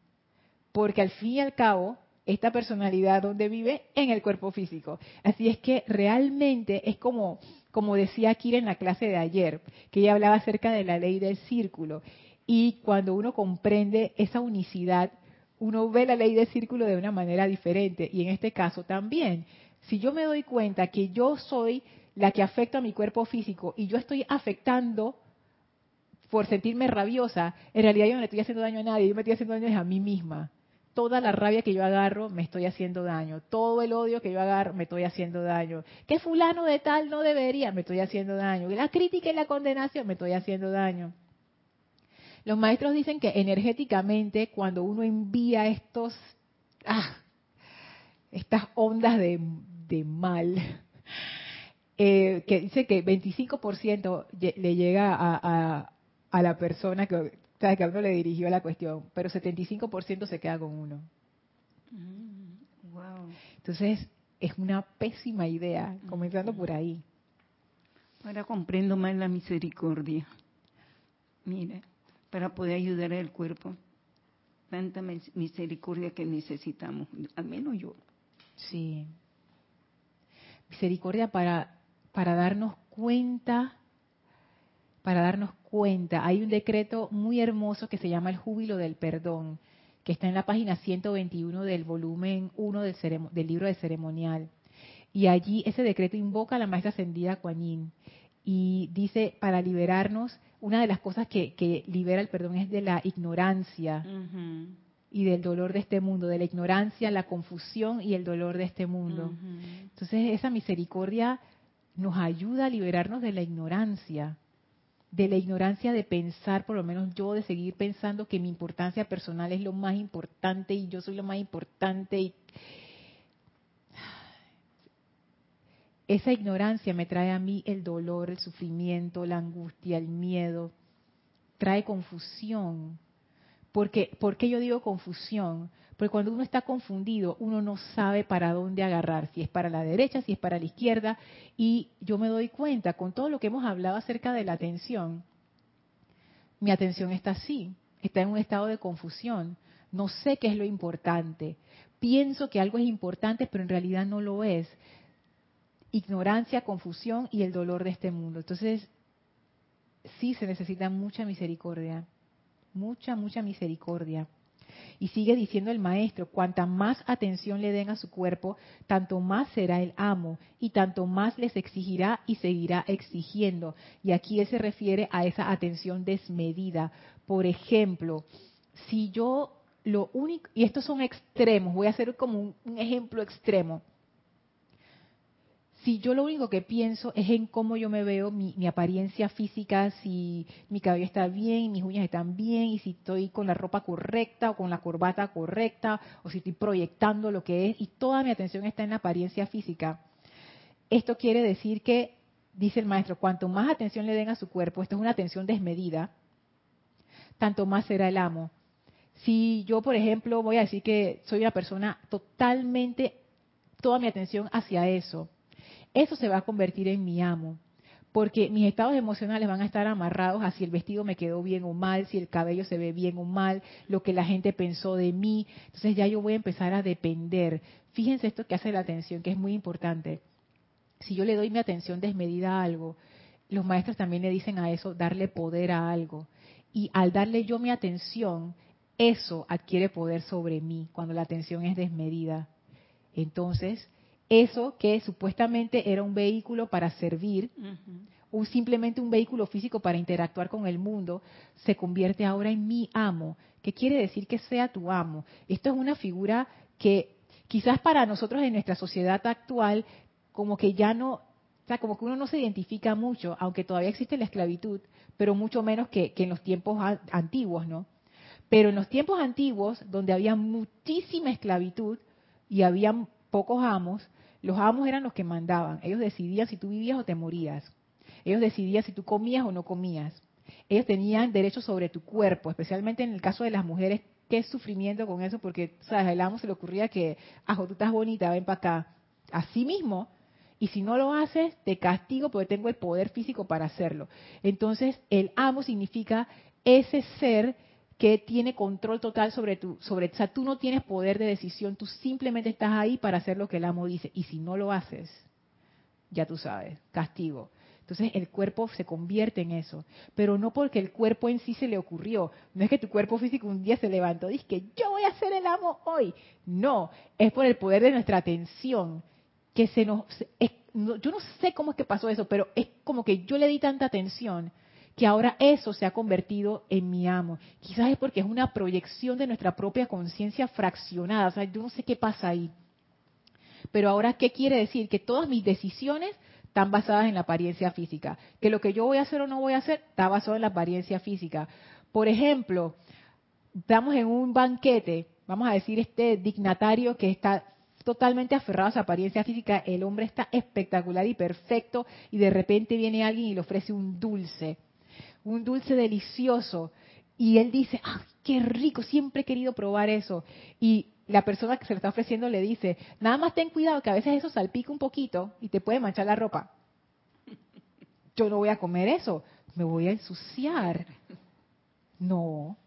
Speaker 1: Porque al fin y al cabo, esta personalidad donde vive en el cuerpo físico. Así es que realmente es como, como decía Kira en la clase de ayer, que ella hablaba acerca de la ley del círculo. Y cuando uno comprende esa unicidad, uno ve la ley del círculo de una manera diferente. Y en este caso también, si yo me doy cuenta que yo soy la que afecta a mi cuerpo físico y yo estoy afectando por sentirme rabiosa, en realidad yo no le estoy haciendo daño a nadie, yo me estoy haciendo daño a mí misma. Toda la rabia que yo agarro me estoy haciendo daño. Todo el odio que yo agarro me estoy haciendo daño. Que fulano de tal no debería, me estoy haciendo daño. La crítica y la condenación me estoy haciendo daño. Los maestros dicen que energéticamente cuando uno envía estos, ah, estas ondas de, mal, eh, que dice que 25% le llega a, a, la persona que, que a uno le dirigió la cuestión, pero 75% se queda con uno. Mm, wow. Entonces, es una pésima idea, comenzando por ahí.
Speaker 2: Ahora comprendo más la misericordia. Mire, para poder ayudar al cuerpo. Tanta misericordia que necesitamos, al menos yo.
Speaker 1: Sí. Misericordia para, para darnos cuenta, para darnos cuenta. Hay un decreto muy hermoso que se llama el júbilo del perdón, que está en la página 121 del volumen 1 del, libro de ceremonial. Y allí ese decreto invoca a la maestra ascendida Kuan y dice para liberarnos, una de las cosas que, libera el perdón es de la ignorancia y del dolor de este mundo, de la ignorancia, la confusión y el dolor de este mundo. Entonces esa misericordia nos ayuda a liberarnos de la ignorancia, de la ignorancia de pensar, por lo menos yo, de seguir pensando que mi importancia personal es lo más importante y yo soy lo más importante y esa ignorancia me trae a mí el dolor, el sufrimiento, la angustia, el miedo, trae confusión. Porque, ¿Por qué yo digo confusión? Porque cuando uno está confundido, uno no sabe para dónde agarrar, si es para la derecha, si es para la izquierda, y yo me doy cuenta con todo lo que hemos hablado acerca de la atención, mi atención está así, está en un estado de confusión, no sé qué es lo importante, pienso que algo es importante, pero en realidad no lo es ignorancia, confusión y el dolor de este mundo. Entonces, sí se necesita mucha misericordia, mucha, mucha misericordia. Y sigue diciendo el maestro, cuanta más atención le den a su cuerpo, tanto más será el amo y tanto más les exigirá y seguirá exigiendo. Y aquí él se refiere a esa atención desmedida. Por ejemplo, si yo lo único, y estos son extremos, voy a hacer como un, un ejemplo extremo si yo lo único que pienso es en cómo yo me veo, mi, apariencia física, si mi cabello está bien, mis uñas están bien, y si estoy con la ropa correcta o con la corbata correcta, o si estoy proyectando lo que es, y toda mi atención está en la apariencia física. Esto quiere decir que, dice el maestro, cuanto más atención le den a su cuerpo, esto es una atención desmedida, tanto más será el amo. Si yo, por ejemplo, voy a decir que soy una persona totalmente, toda mi atención hacia eso, eso se va a convertir en mi amo. Porque mis estados emocionales van a estar amarrados a si el vestido me quedó bien o mal, si el cabello se ve bien o mal, lo que la gente pensó de mí. Entonces ya yo voy a empezar a depender. Fíjense esto que hace la atención, que es muy importante. Si yo le doy mi atención desmedida a algo, los maestros también le dicen a eso darle poder a algo. Y al darle yo mi atención, eso adquiere poder sobre mí cuando la atención es desmedida. Entonces, eso que supuestamente era un vehículo para servir, un, simplemente un vehículo físico para interactuar con el mundo, se convierte ahora en mi amo. ¿Qué quiere decir que sea tu amo? Esto es una figura que quizás para nosotros en nuestra sociedad actual, como que ya no, o sea, como que uno no se identifica mucho, aunque todavía existe la esclavitud, pero mucho menos que, que en los tiempos antiguos, ¿no? Pero en los tiempos antiguos, donde había muchísima esclavitud y había pocos amos, los amos eran los que mandaban. Ellos decidían si tú vivías o te morías. Ellos decidían si tú comías o no comías. Ellos tenían derecho sobre tu cuerpo, especialmente en el caso de las mujeres. Qué sufrimiento con eso, porque, ¿sabes? El amo se le ocurría que, ajo, tú estás bonita, ven para acá. Así mismo. Y si no lo haces, te castigo porque tengo el poder físico para hacerlo. Entonces, el amo significa ese ser que tiene control total sobre tu, sobre, o sea, tú no tienes poder de decisión, tú simplemente estás ahí para hacer lo que el amo dice. Y si no lo haces, ya tú sabes, castigo. Entonces el cuerpo se convierte en eso, pero no porque el cuerpo en sí se le ocurrió. No es que tu cuerpo físico un día se levantó y dice que yo voy a ser el amo hoy. No, es por el poder de nuestra atención que se nos... yo no sé cómo es que pasó eso, pero es como que yo le di tanta atención que ahora eso se ha convertido en mi amo. Quizás es porque es una proyección de nuestra propia conciencia fraccionada. O sea, yo no sé qué pasa ahí. Pero ahora, ¿qué quiere decir? Que todas mis decisiones están basadas en la apariencia física. Que lo que yo voy a hacer o no voy a hacer está basado en la apariencia física. Por ejemplo, estamos en un banquete, vamos a decir este dignatario que está totalmente aferrado a su apariencia física, el hombre está espectacular y perfecto y de repente viene alguien y le ofrece un dulce un dulce delicioso. Y él dice, ¡ay, qué rico! Siempre he querido probar eso. Y la persona que se lo está ofreciendo le dice, nada más ten cuidado que a veces eso salpica un poquito y te puede manchar la ropa. Yo no voy a comer eso, me voy a ensuciar. No.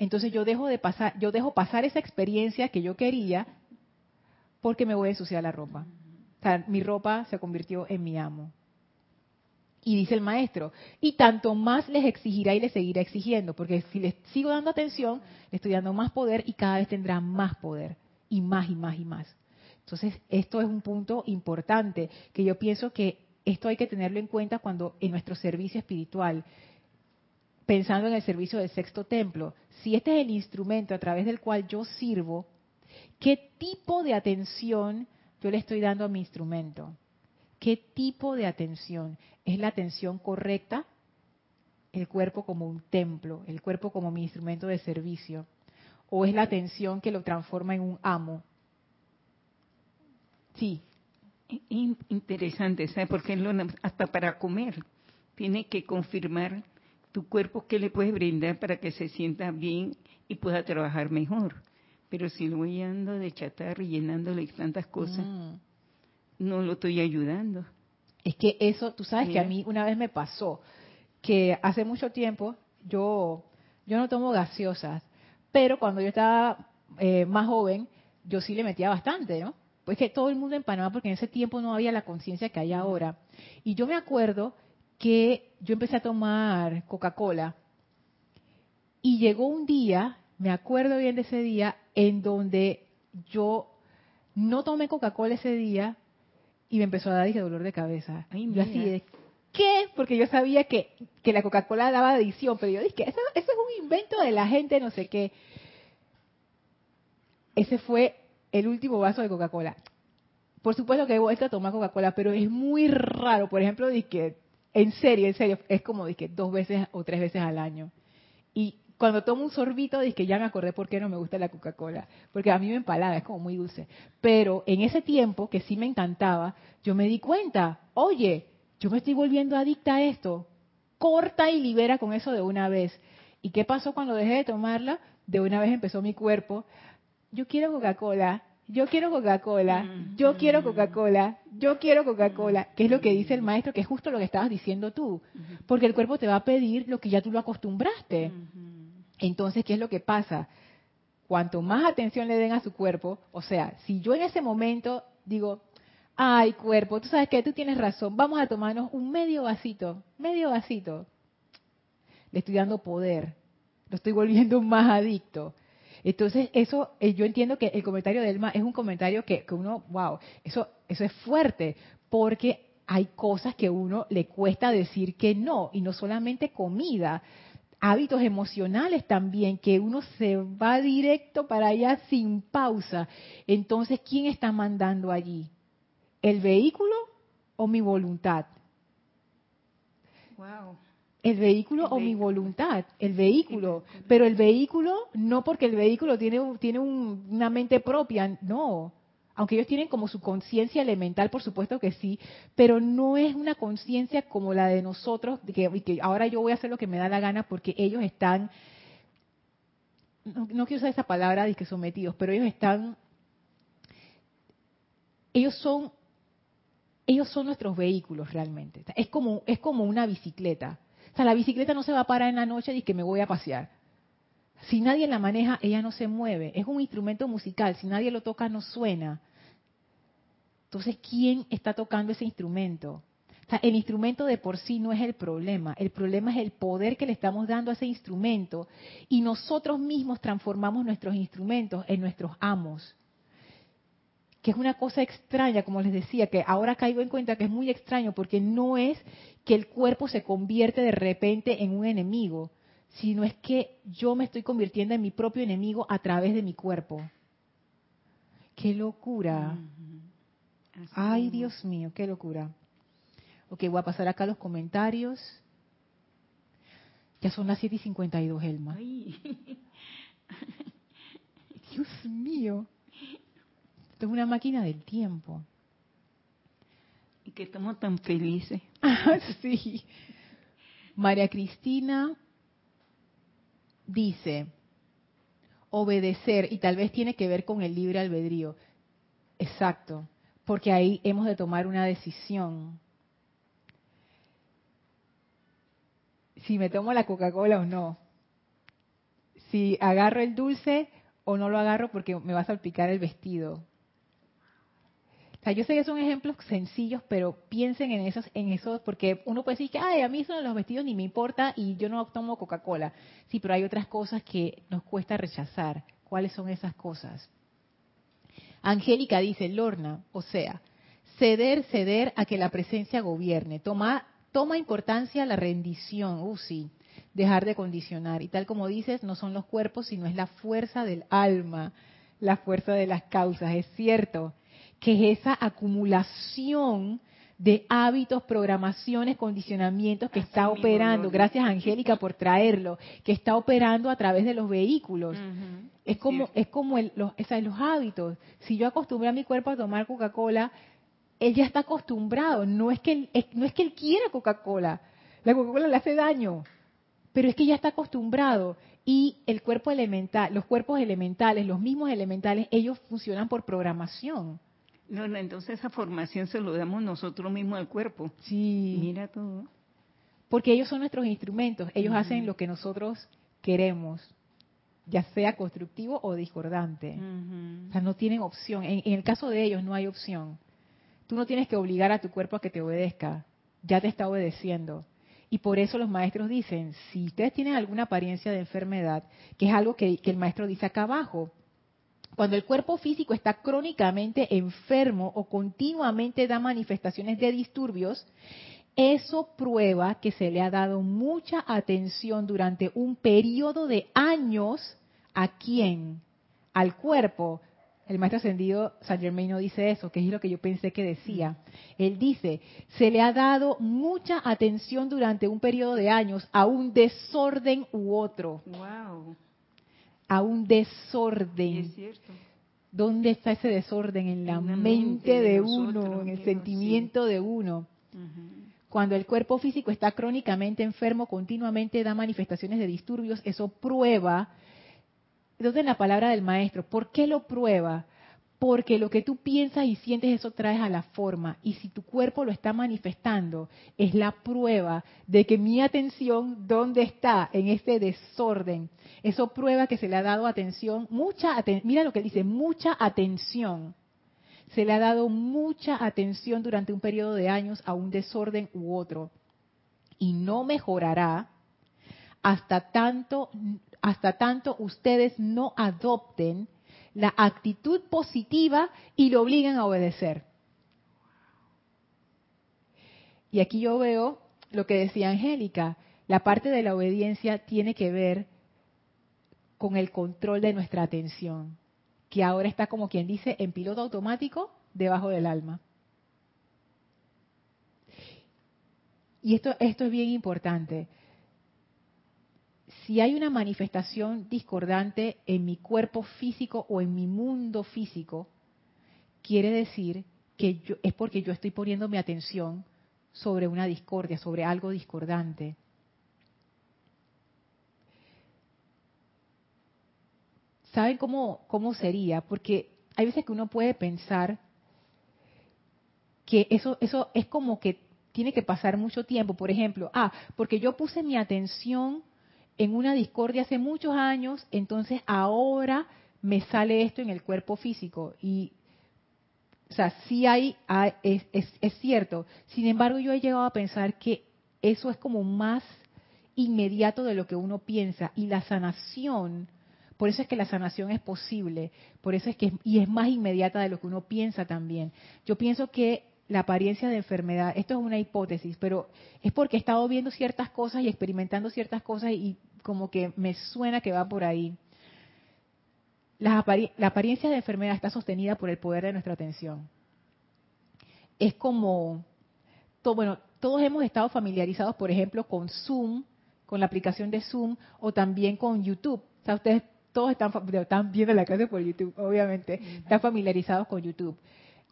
Speaker 1: Entonces yo dejo de pasar, yo dejo pasar esa experiencia que yo quería porque me voy a ensuciar la ropa. O sea, mi ropa se convirtió en mi amo. Y dice el maestro, y tanto más les exigirá y les seguirá exigiendo, porque si les sigo dando atención, le estoy dando más poder y cada vez tendrá más poder, y más y más y más. Entonces, esto es un punto importante que yo pienso que esto hay que tenerlo en cuenta cuando en nuestro servicio espiritual, pensando en el servicio del sexto templo, si este es el instrumento a través del cual yo sirvo, ¿qué tipo de atención yo le estoy dando a mi instrumento? ¿Qué tipo de atención? ¿Es la atención correcta? El cuerpo como un templo, el cuerpo como mi instrumento de servicio. ¿O es la atención que lo transforma en un amo?
Speaker 2: Sí. Interesante, ¿sabes? Porque hasta para comer tiene que confirmar tu cuerpo qué le puedes brindar para que se sienta bien y pueda trabajar mejor. Pero si lo voy ando de chatarra y llenándole tantas cosas, mm no lo estoy ayudando.
Speaker 1: Es que eso, tú sabes que a mí una vez me pasó que hace mucho tiempo yo, yo no tomo gaseosas, pero cuando yo estaba eh, más joven, yo sí le metía bastante, ¿no? Pues que todo el mundo en Panamá, porque en ese tiempo no había la conciencia que hay ahora. Y yo me acuerdo que yo empecé a tomar Coca-Cola y llegó un día, me acuerdo bien de ese día, en donde yo no tomé Coca-Cola ese día y me empezó a dar dije, dolor de cabeza. y yo así de, ¿qué? Porque yo sabía que, que la Coca-Cola daba adicción, pero yo dije, eso, eso es un invento de la gente, no sé qué. Ese fue el último vaso de Coca-Cola. Por supuesto que he vuelto a tomar Coca-Cola, pero es muy raro. Por ejemplo, dije, en serio, en serio, es como dije, dos veces o tres veces al año. Cuando tomo un sorbito, dije que ya me acordé por qué no me gusta la Coca-Cola, porque a mí me empalaba, es como muy dulce. Pero en ese tiempo, que sí me encantaba, yo me di cuenta, oye, yo me estoy volviendo adicta a esto, corta y libera con eso de una vez. ¿Y qué pasó cuando dejé de tomarla? De una vez empezó mi cuerpo, yo quiero Coca-Cola, yo quiero Coca-Cola, mm, yo quiero mm. Coca-Cola, yo quiero Coca-Cola, que es lo que dice el maestro, que es justo lo que estabas diciendo tú, porque el cuerpo te va a pedir lo que ya tú lo acostumbraste. Entonces, ¿qué es lo que pasa? Cuanto más atención le den a su cuerpo, o sea, si yo en ese momento digo, ay cuerpo, tú sabes que tú tienes razón, vamos a tomarnos un medio vasito, medio vasito, le estoy dando poder, lo estoy volviendo más adicto. Entonces, eso, eh, yo entiendo que el comentario de Elma es un comentario que, que uno, wow, eso, eso es fuerte, porque hay cosas que uno le cuesta decir que no, y no solamente comida, hábitos emocionales también, que uno se va directo para allá sin pausa. Entonces, ¿quién está mandando allí? ¿El vehículo o mi voluntad?
Speaker 2: Wow.
Speaker 1: El vehículo o mi voluntad, el vehículo, pero el vehículo no porque el vehículo tiene, tiene una mente propia, no, aunque ellos tienen como su conciencia elemental, por supuesto que sí, pero no es una conciencia como la de nosotros, de que, ahora yo voy a hacer lo que me da la gana porque ellos están, no, quiero usar esa palabra de que sometidos, pero ellos están, ellos son, ellos son nuestros vehículos realmente. Es como, es como una bicicleta. O sea, la bicicleta no se va a parar en la noche y que me voy a pasear. Si nadie la maneja, ella no se mueve. Es un instrumento musical. Si nadie lo toca, no suena. Entonces, ¿quién está tocando ese instrumento? El instrumento de por sí no es el problema, el problema es el poder que le estamos dando a ese instrumento y nosotros mismos transformamos nuestros instrumentos en nuestros amos. Que es una cosa extraña, como les decía, que ahora caigo en cuenta que es muy extraño porque no es que el cuerpo se convierte de repente en un enemigo, sino es que yo me estoy convirtiendo en mi propio enemigo a través de mi cuerpo. ¡Qué locura! Ay, Dios mío, qué locura. Ok, voy a pasar acá los comentarios. Ya son las 7 y 52, Elma. Ay. Dios mío. Esto es una máquina del tiempo.
Speaker 2: Y que estamos tan felices.
Speaker 1: Ah, sí. María Cristina dice, obedecer, y tal vez tiene que ver con el libre albedrío. Exacto, porque ahí hemos de tomar una decisión. Si me tomo la Coca-Cola o no. Si agarro el dulce o no lo agarro porque me va a salpicar el vestido. O sea, yo sé que son ejemplos sencillos, pero piensen en esos, en esos, porque uno puede decir que, ay, a mí son los vestidos ni me importa y yo no tomo Coca-Cola. Sí, pero hay otras cosas que nos cuesta rechazar. ¿Cuáles son esas cosas? Angélica dice, Lorna, o sea, ceder, ceder a que la presencia gobierne. Toma, toma importancia la rendición, uh, sí, dejar de condicionar. Y tal como dices, no son los cuerpos, sino es la fuerza del alma, la fuerza de las causas. Es cierto que es esa acumulación de hábitos, programaciones, condicionamientos que está operando, gracias Angélica por traerlo, que está operando a través de los vehículos. Es como, es como el, los, los hábitos. Si yo acostumbré a mi cuerpo a tomar Coca-Cola, él ya está acostumbrado. No es que él, no es que él quiera Coca-Cola. La Coca-Cola le hace daño, pero es que ya está acostumbrado. Y el cuerpo elemental, los cuerpos elementales, los mismos elementales, ellos funcionan por programación.
Speaker 2: No, no, entonces esa formación se lo damos nosotros mismos al cuerpo.
Speaker 1: Sí.
Speaker 2: Mira todo.
Speaker 1: Porque ellos son nuestros instrumentos, ellos hacen lo que nosotros queremos, ya sea constructivo o discordante. O sea, no tienen opción. En, en, el caso de ellos no hay opción. Tú no tienes que obligar a tu cuerpo a que te obedezca, ya te está obedeciendo. Y por eso los maestros dicen, si ustedes tienen alguna apariencia de enfermedad, que es algo que, que el maestro dice acá abajo, cuando el cuerpo físico está crónicamente enfermo o continuamente da manifestaciones de disturbios, eso prueba que se le ha dado mucha atención durante un periodo de años a quién? Al cuerpo. El maestro ascendido San Germain no dice eso, que es lo que yo pensé que decía. Él dice, se le ha dado mucha atención durante un periodo de años a un desorden u otro.
Speaker 2: Wow
Speaker 1: a un desorden.
Speaker 2: Es cierto.
Speaker 1: ¿Dónde está ese desorden? En la, mente, de, uno, en el sentimiento de uno. Cuando el cuerpo físico está crónicamente enfermo, continuamente da manifestaciones de disturbios, eso prueba. Entonces, la palabra del maestro, ¿por qué lo prueba? Porque lo que tú piensas y sientes, eso traes a la forma. Y si tu cuerpo lo está manifestando, es la prueba de que mi atención, ¿dónde está? En este desorden. Eso prueba que se le ha dado atención, mucha atención. Mira lo que dice, mucha atención. Se le ha dado mucha atención durante un periodo de años a un desorden u otro. Y no mejorará hasta tanto, hasta tanto ustedes no adopten la actitud positiva y lo obligan a obedecer. Y aquí yo veo lo que decía Angélica, la parte de la obediencia tiene que ver con el control de nuestra atención, que ahora está como quien dice en piloto automático debajo del alma. Y esto, esto es bien importante si hay una manifestación discordante en mi cuerpo físico o en mi mundo físico, quiere decir que yo, es porque yo estoy poniendo mi atención sobre una discordia, sobre algo discordante. ¿Saben cómo, cómo sería? Porque hay veces que uno puede pensar que eso, eso es como que tiene que pasar mucho tiempo. Por ejemplo, ah, porque yo puse mi atención en una discordia hace muchos años, entonces ahora me sale esto en el cuerpo físico. Y o sea, sí hay, es, es, cierto. Sin embargo, yo he llegado a pensar que eso es como más inmediato de lo que uno piensa y la sanación, por eso es que la sanación es posible, por eso es que y es más inmediata de lo que uno piensa también. Yo pienso que la apariencia de enfermedad, esto es una hipótesis, pero es porque he estado viendo ciertas cosas y experimentando ciertas cosas y como que me suena que va por ahí. La, apariencia de enfermedad está sostenida por el poder de nuestra atención. Es como, bueno, todos hemos estado familiarizados, por ejemplo, con Zoom, con la aplicación de Zoom o también con YouTube. O sea, ustedes todos están, están viendo la clase por YouTube, obviamente, están familiarizados con YouTube.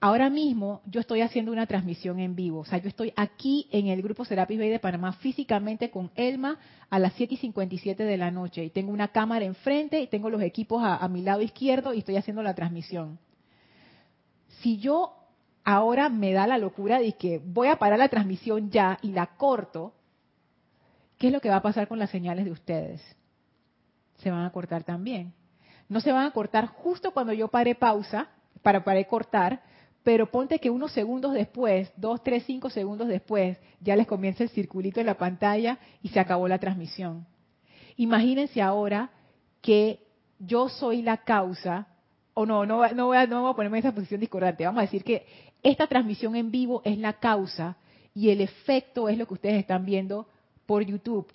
Speaker 1: Ahora mismo yo estoy haciendo una transmisión en vivo. O sea, yo estoy aquí en el grupo Serapis Bay de Panamá físicamente con Elma a las 7 y 57 de la noche. Y tengo una cámara enfrente y tengo los equipos a, mi lado izquierdo y estoy haciendo la transmisión. Si yo ahora me da la locura de que voy a parar la transmisión ya y la corto, ¿qué es lo que va a pasar con las señales de ustedes? Se van a cortar también. No se van a cortar justo cuando yo pare pausa, para pare cortar, pero ponte que unos segundos después, dos, tres, cinco segundos después, ya les comienza el circulito en la pantalla y se acabó la transmisión. Imagínense ahora que yo soy la causa, o no, no, voy a, no voy a ponerme en esa posición discordante, vamos a decir que esta transmisión en vivo es la causa y el efecto es lo que ustedes están viendo por YouTube.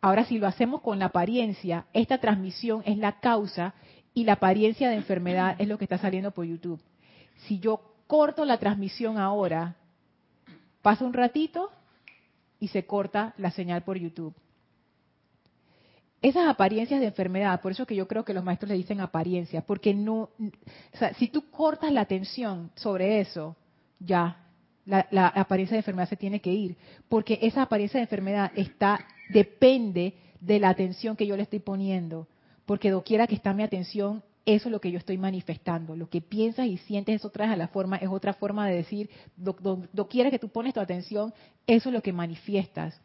Speaker 1: Ahora, si lo hacemos con la apariencia, esta transmisión es la causa y la apariencia de enfermedad es lo que está saliendo por YouTube si yo corto la transmisión ahora, pasa un ratito y se corta la señal por YouTube. Esas apariencias de enfermedad, por eso que yo creo que los maestros le dicen apariencia, porque no, si tú cortas la atención sobre eso, ya, la, la, apariencia de enfermedad se tiene que ir, porque esa apariencia de enfermedad está, depende de la atención que yo le estoy poniendo, porque doquiera que está mi atención, eso es lo que yo estoy manifestando. Lo que piensas y sientes es otra, la forma, es otra forma de decir, do, quiera que tú pones tu atención, eso es lo que manifiestas.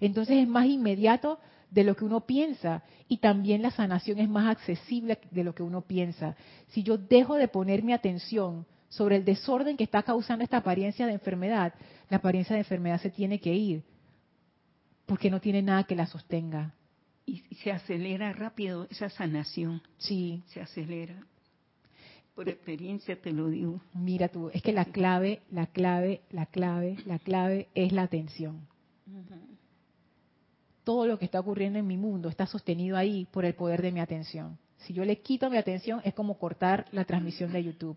Speaker 1: Entonces es más inmediato de lo que uno piensa y también la sanación es más accesible de lo que uno piensa. Si yo dejo de poner mi atención sobre el desorden que está causando esta apariencia de enfermedad, la apariencia de enfermedad se tiene que ir porque no tiene nada que la sostenga
Speaker 2: y se acelera rápido esa sanación.
Speaker 1: Sí.
Speaker 2: Se acelera. Por experiencia te lo digo.
Speaker 1: Mira tú, es que la clave, la clave, la clave, la clave es la atención. Todo lo que está ocurriendo en mi mundo está sostenido ahí por el poder de mi atención. Si yo le quito mi atención es como cortar la transmisión de YouTube.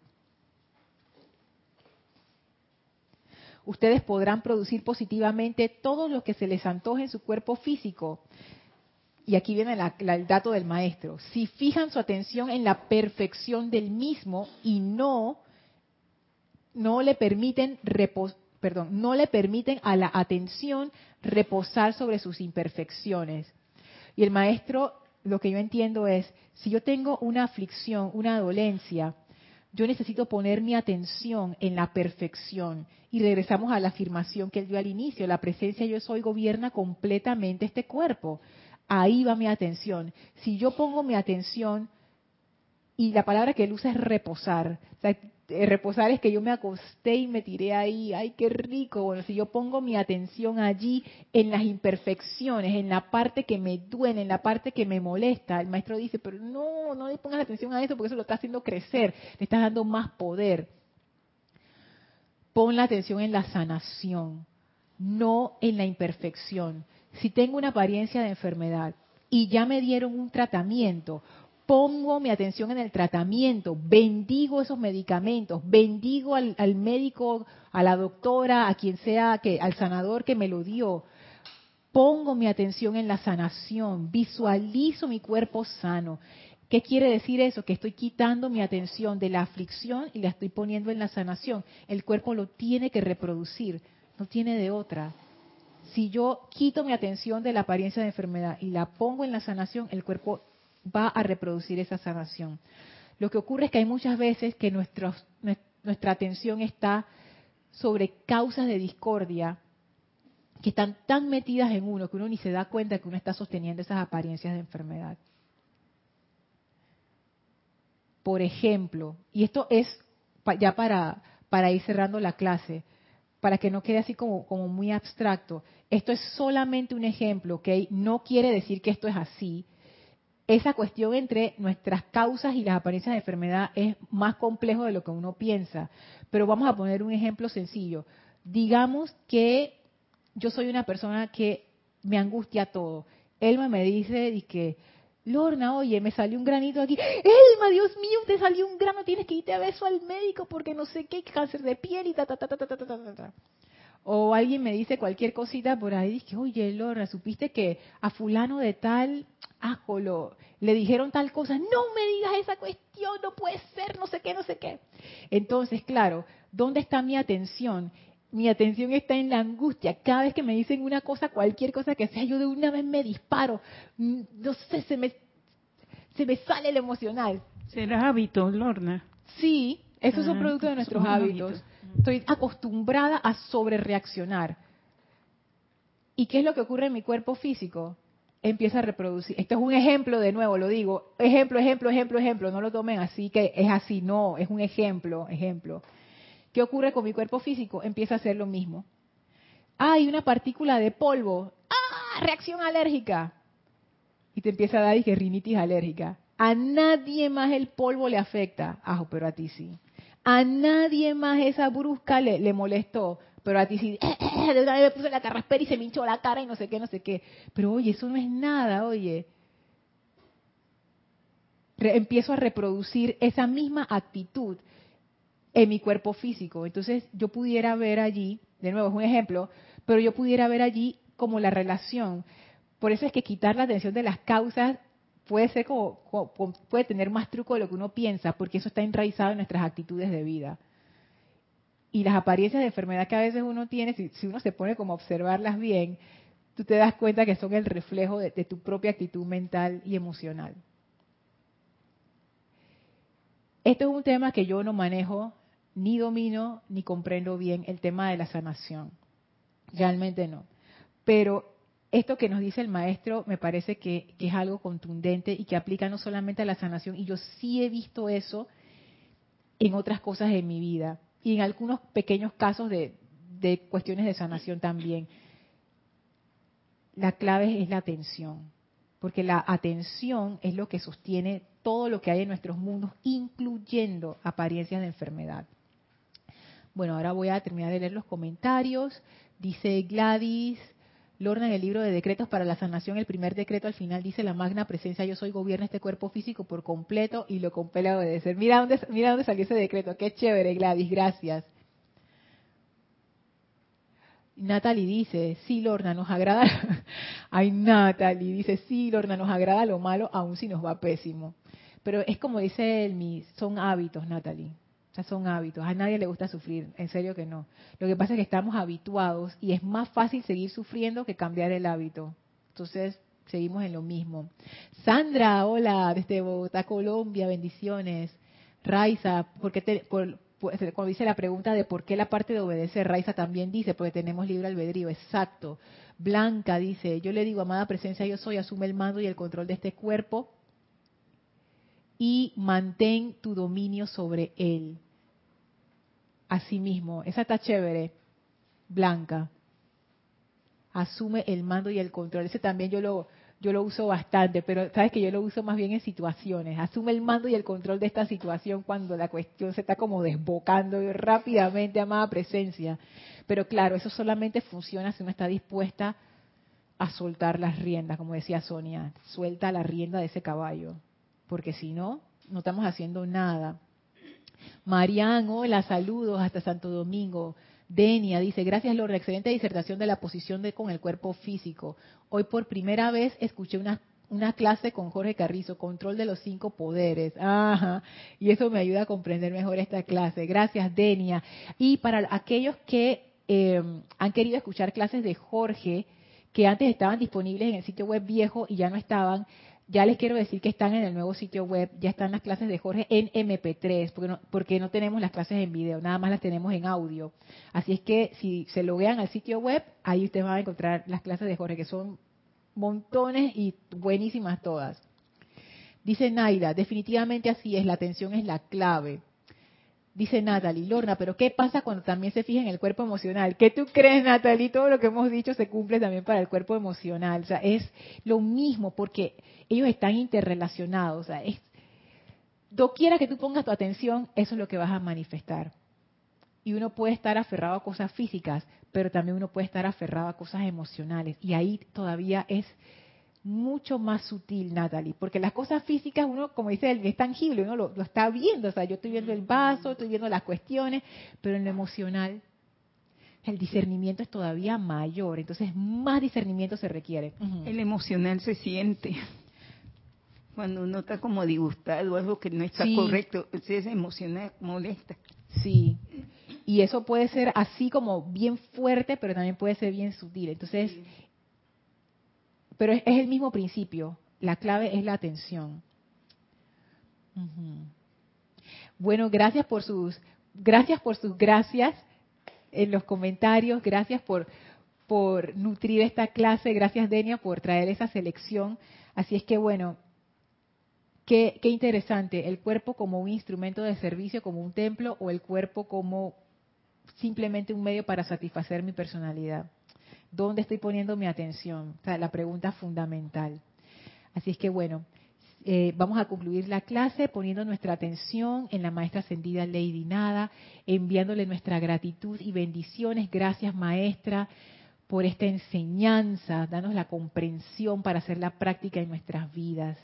Speaker 1: Ustedes podrán producir positivamente todo lo que se les antoje en su cuerpo físico, y aquí viene el dato del maestro, si fijan su atención en la perfección del mismo y no, no le permiten perdón, no le permiten a la atención reposar sobre sus imperfecciones. Y el maestro, lo que yo entiendo es, si yo tengo una aflicción, una dolencia, yo necesito poner mi atención en la perfección. Y regresamos a la afirmación que él dio al inicio, la presencia yo soy gobierna completamente este cuerpo ahí va mi atención. Si yo pongo mi atención, y la palabra que él usa es reposar, eh, reposar es que yo me acosté y me tiré ahí, ay, qué rico. Bueno, si yo pongo mi atención allí en las imperfecciones, en la parte que me duele, en la parte que me molesta, el maestro dice, pero no, no le pongas atención a eso porque eso lo está haciendo crecer, le estás dando más poder. Pon la atención en la sanación, no en la imperfección si tengo una apariencia de enfermedad y ya me dieron un tratamiento, pongo mi atención en el tratamiento, bendigo esos medicamentos, bendigo al, médico, a la doctora, a quien sea, que, al sanador que me lo dio. Pongo mi atención en la sanación, visualizo mi cuerpo sano. ¿Qué quiere decir eso? Que estoy quitando mi atención de la aflicción y la estoy poniendo en la sanación. El cuerpo lo tiene que reproducir, no tiene de otra si yo quito mi atención de la apariencia de enfermedad y la pongo en la sanación, el cuerpo va a reproducir esa sanación. Lo que ocurre es que hay muchas veces que nuestra atención está sobre causas de discordia que están tan metidas en uno que uno ni se da cuenta que uno está sosteniendo esas apariencias de enfermedad. Por ejemplo, y esto es ya para, para ir cerrando la clase, para que no quede así como, muy abstracto. Esto es solamente un ejemplo, ¿ok? No quiere decir que esto es así. Esa cuestión entre nuestras causas y las apariencias de enfermedad es más complejo de lo que uno piensa. Pero vamos a poner un ejemplo sencillo. Digamos que yo soy una persona que me angustia todo. Elma me dice que, Lorna, oye, me salió un granito aquí. Elma, Dios mío, te salió un grano, tienes que irte a beso al médico porque no sé qué, cáncer de piel y ta, ta, ta, ta, ta, ta, ta, ta. O alguien me dice cualquier cosita por ahí, dice, oye, Lorna, ¿supiste que a fulano de tal, ájolo, le dijeron tal cosa? No me digas esa cuestión, no puede ser, no sé qué, no sé qué. Entonces, claro, ¿dónde está mi atención? Mi atención está en la angustia. Cada vez que me dicen una cosa, cualquier cosa que sea, yo de una vez me disparo. Mm, no sé, se me, se me sale el emocional.
Speaker 2: ¿Será hábito, Lorna?
Speaker 1: Sí, esos son ah, productos de nuestros hábitos. Estoy acostumbrada a sobrereaccionar. ¿Y qué es lo que ocurre en mi cuerpo físico? Empieza a reproducir. Esto es un ejemplo, de nuevo, lo digo. Ejemplo, ejemplo, ejemplo, ejemplo. No lo tomen así que es así, no, es un ejemplo, ejemplo. ¿Qué ocurre con mi cuerpo físico? Empieza a hacer lo mismo. Hay una partícula de polvo. ¡Ah! Reacción alérgica. Y te empieza a dar dije, rinitis alérgica. A nadie más el polvo le afecta. Ah, pero a ti sí. A nadie más esa brusca le, le molestó. Pero a ti sí. De una vez me puse la carraspera y se me hinchó la cara y no sé qué, no sé qué. Pero oye, eso no es nada, oye. empiezo a reproducir esa misma actitud en mi cuerpo físico. Entonces yo pudiera ver allí, de nuevo es un ejemplo, pero yo pudiera ver allí como la relación. Por eso es que quitar la atención de las causas puede ser como, puede tener más truco de lo que uno piensa, porque eso está enraizado en nuestras actitudes de vida. Y las apariencias de enfermedad que a veces uno tiene, si, uno se pone como a observarlas bien, tú te das cuenta que son el reflejo de tu propia actitud mental y emocional. Esto es un tema que yo no manejo ni domino ni comprendo bien el tema de la sanación. Realmente no. Pero esto que nos dice el maestro me parece que, es algo contundente y que aplica no solamente a la sanación, y yo sí he visto eso en otras cosas de mi vida y en algunos pequeños casos de, de cuestiones de sanación también. La clave es la atención, porque la atención es lo que sostiene todo lo que hay en nuestros mundos, incluyendo apariencias de enfermedad. Bueno, ahora voy a terminar de leer los comentarios. Dice Gladys, Lorna en el libro de decretos para la sanación, el primer decreto al final dice la magna presencia yo soy gobierna este cuerpo físico por completo y lo compele a obedecer. Mira dónde, mira dónde salió ese decreto, qué chévere Gladys, gracias. Natalie dice, sí Lorna, nos agrada, ay Natalie dice, sí Lorna, nos agrada lo malo aun si nos va pésimo. Pero es como dice el son hábitos Natalie, son hábitos. A nadie le gusta sufrir, en serio que no. Lo que pasa es que estamos habituados y es más fácil seguir sufriendo que cambiar el hábito. Entonces, seguimos en lo mismo. Sandra, hola, desde Bogotá, Colombia, bendiciones. Raiza, porque te, cuando dice la pregunta de por qué la parte de obedecer, Raiza también dice, porque tenemos libre albedrío, exacto. Blanca dice, yo le digo, amada presencia, yo soy, asume el mando y el control de este cuerpo y mantén tu dominio sobre él sí mismo. Esa está chévere, blanca. Asume el mando y el control. Ese también yo lo, yo lo uso bastante, pero sabes que yo lo uso más bien en situaciones. Asume el mando y el control de esta situación cuando la cuestión se está como desbocando rápidamente, amada presencia. Pero claro, eso solamente funciona si uno está dispuesta a soltar las riendas, como decía Sonia, suelta la rienda de ese caballo, porque si no, no estamos haciendo nada. Marian, hola, saludos hasta Santo Domingo. Denia dice, gracias Lorna, excelente disertación de la posición de con el cuerpo físico. Hoy por primera vez escuché una, clase con Jorge Carrizo, control de los cinco poderes. Ajá, y eso me ayuda a comprender mejor esta clase. Gracias Denia. Y para aquellos que eh, han querido escuchar clases de Jorge, que antes estaban disponibles en el sitio web viejo y ya no estaban, ya les quiero decir que están en el nuevo sitio web, ya están las clases de Jorge en MP3, porque no, porque no tenemos las clases en video, nada más las tenemos en audio. Así es que si se loguean al sitio web, ahí ustedes van a encontrar las clases de Jorge, que son montones y buenísimas todas. Dice Naira, definitivamente así es, la atención es la clave. Dice Natalie, Lorna, pero ¿qué pasa cuando también se fija en el cuerpo emocional? ¿Qué tú crees, Natalie? Todo lo que hemos dicho se cumple también para el cuerpo emocional. O sea, es lo mismo porque ellos están interrelacionados. O sea, es, doquiera que tú pongas tu atención, eso es lo que vas a manifestar. Y uno puede estar aferrado a cosas físicas, pero también uno puede estar aferrado a cosas emocionales. Y ahí todavía es mucho más sutil, Natalie, porque las cosas físicas uno, como dice él, es tangible, uno lo, está viendo, o sea, yo estoy viendo el vaso, estoy viendo las cuestiones, pero en lo emocional el discernimiento es todavía mayor, entonces más discernimiento se requiere.
Speaker 2: El emocional se siente. Cuando uno está como disgustado o algo que no está correcto, es emocional, molesta.
Speaker 1: Sí, y eso puede ser así como bien fuerte, pero también puede ser bien sutil. Entonces, pero es, el mismo principio. La clave es la atención. Bueno, gracias por sus, gracias por sus gracias en los comentarios, gracias por, por nutrir esta clase, gracias Denia por traer esa selección. Así es que bueno, qué, qué interesante, el cuerpo como un instrumento de servicio, como un templo, o el cuerpo como simplemente un medio para satisfacer mi personalidad. ¿Dónde estoy poniendo mi atención? O sea, la pregunta fundamental. Así es que bueno, eh, vamos a concluir la clase poniendo nuestra atención en la maestra ascendida Lady Nada, enviándole nuestra gratitud y bendiciones. Gracias maestra por esta enseñanza, danos la comprensión para hacer la práctica en nuestras vidas.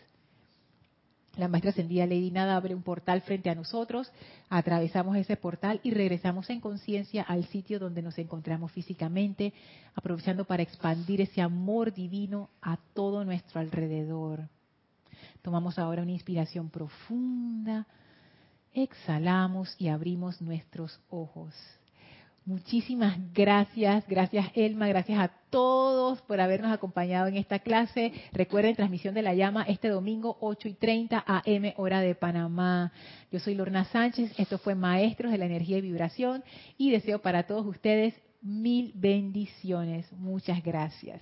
Speaker 1: La maestra ascendida Lady Nada abre un portal frente a nosotros, atravesamos ese portal y regresamos en conciencia al sitio donde nos encontramos físicamente, aprovechando para expandir ese amor divino a todo nuestro alrededor. Tomamos ahora una inspiración profunda, exhalamos y abrimos nuestros ojos. Muchísimas gracias, gracias Elma, gracias a todos por habernos acompañado en esta clase. Recuerden, transmisión de la llama este domingo 8 y 30 AM hora de Panamá. Yo soy Lorna Sánchez, esto fue Maestros de la Energía y Vibración y deseo para todos ustedes mil bendiciones. Muchas gracias.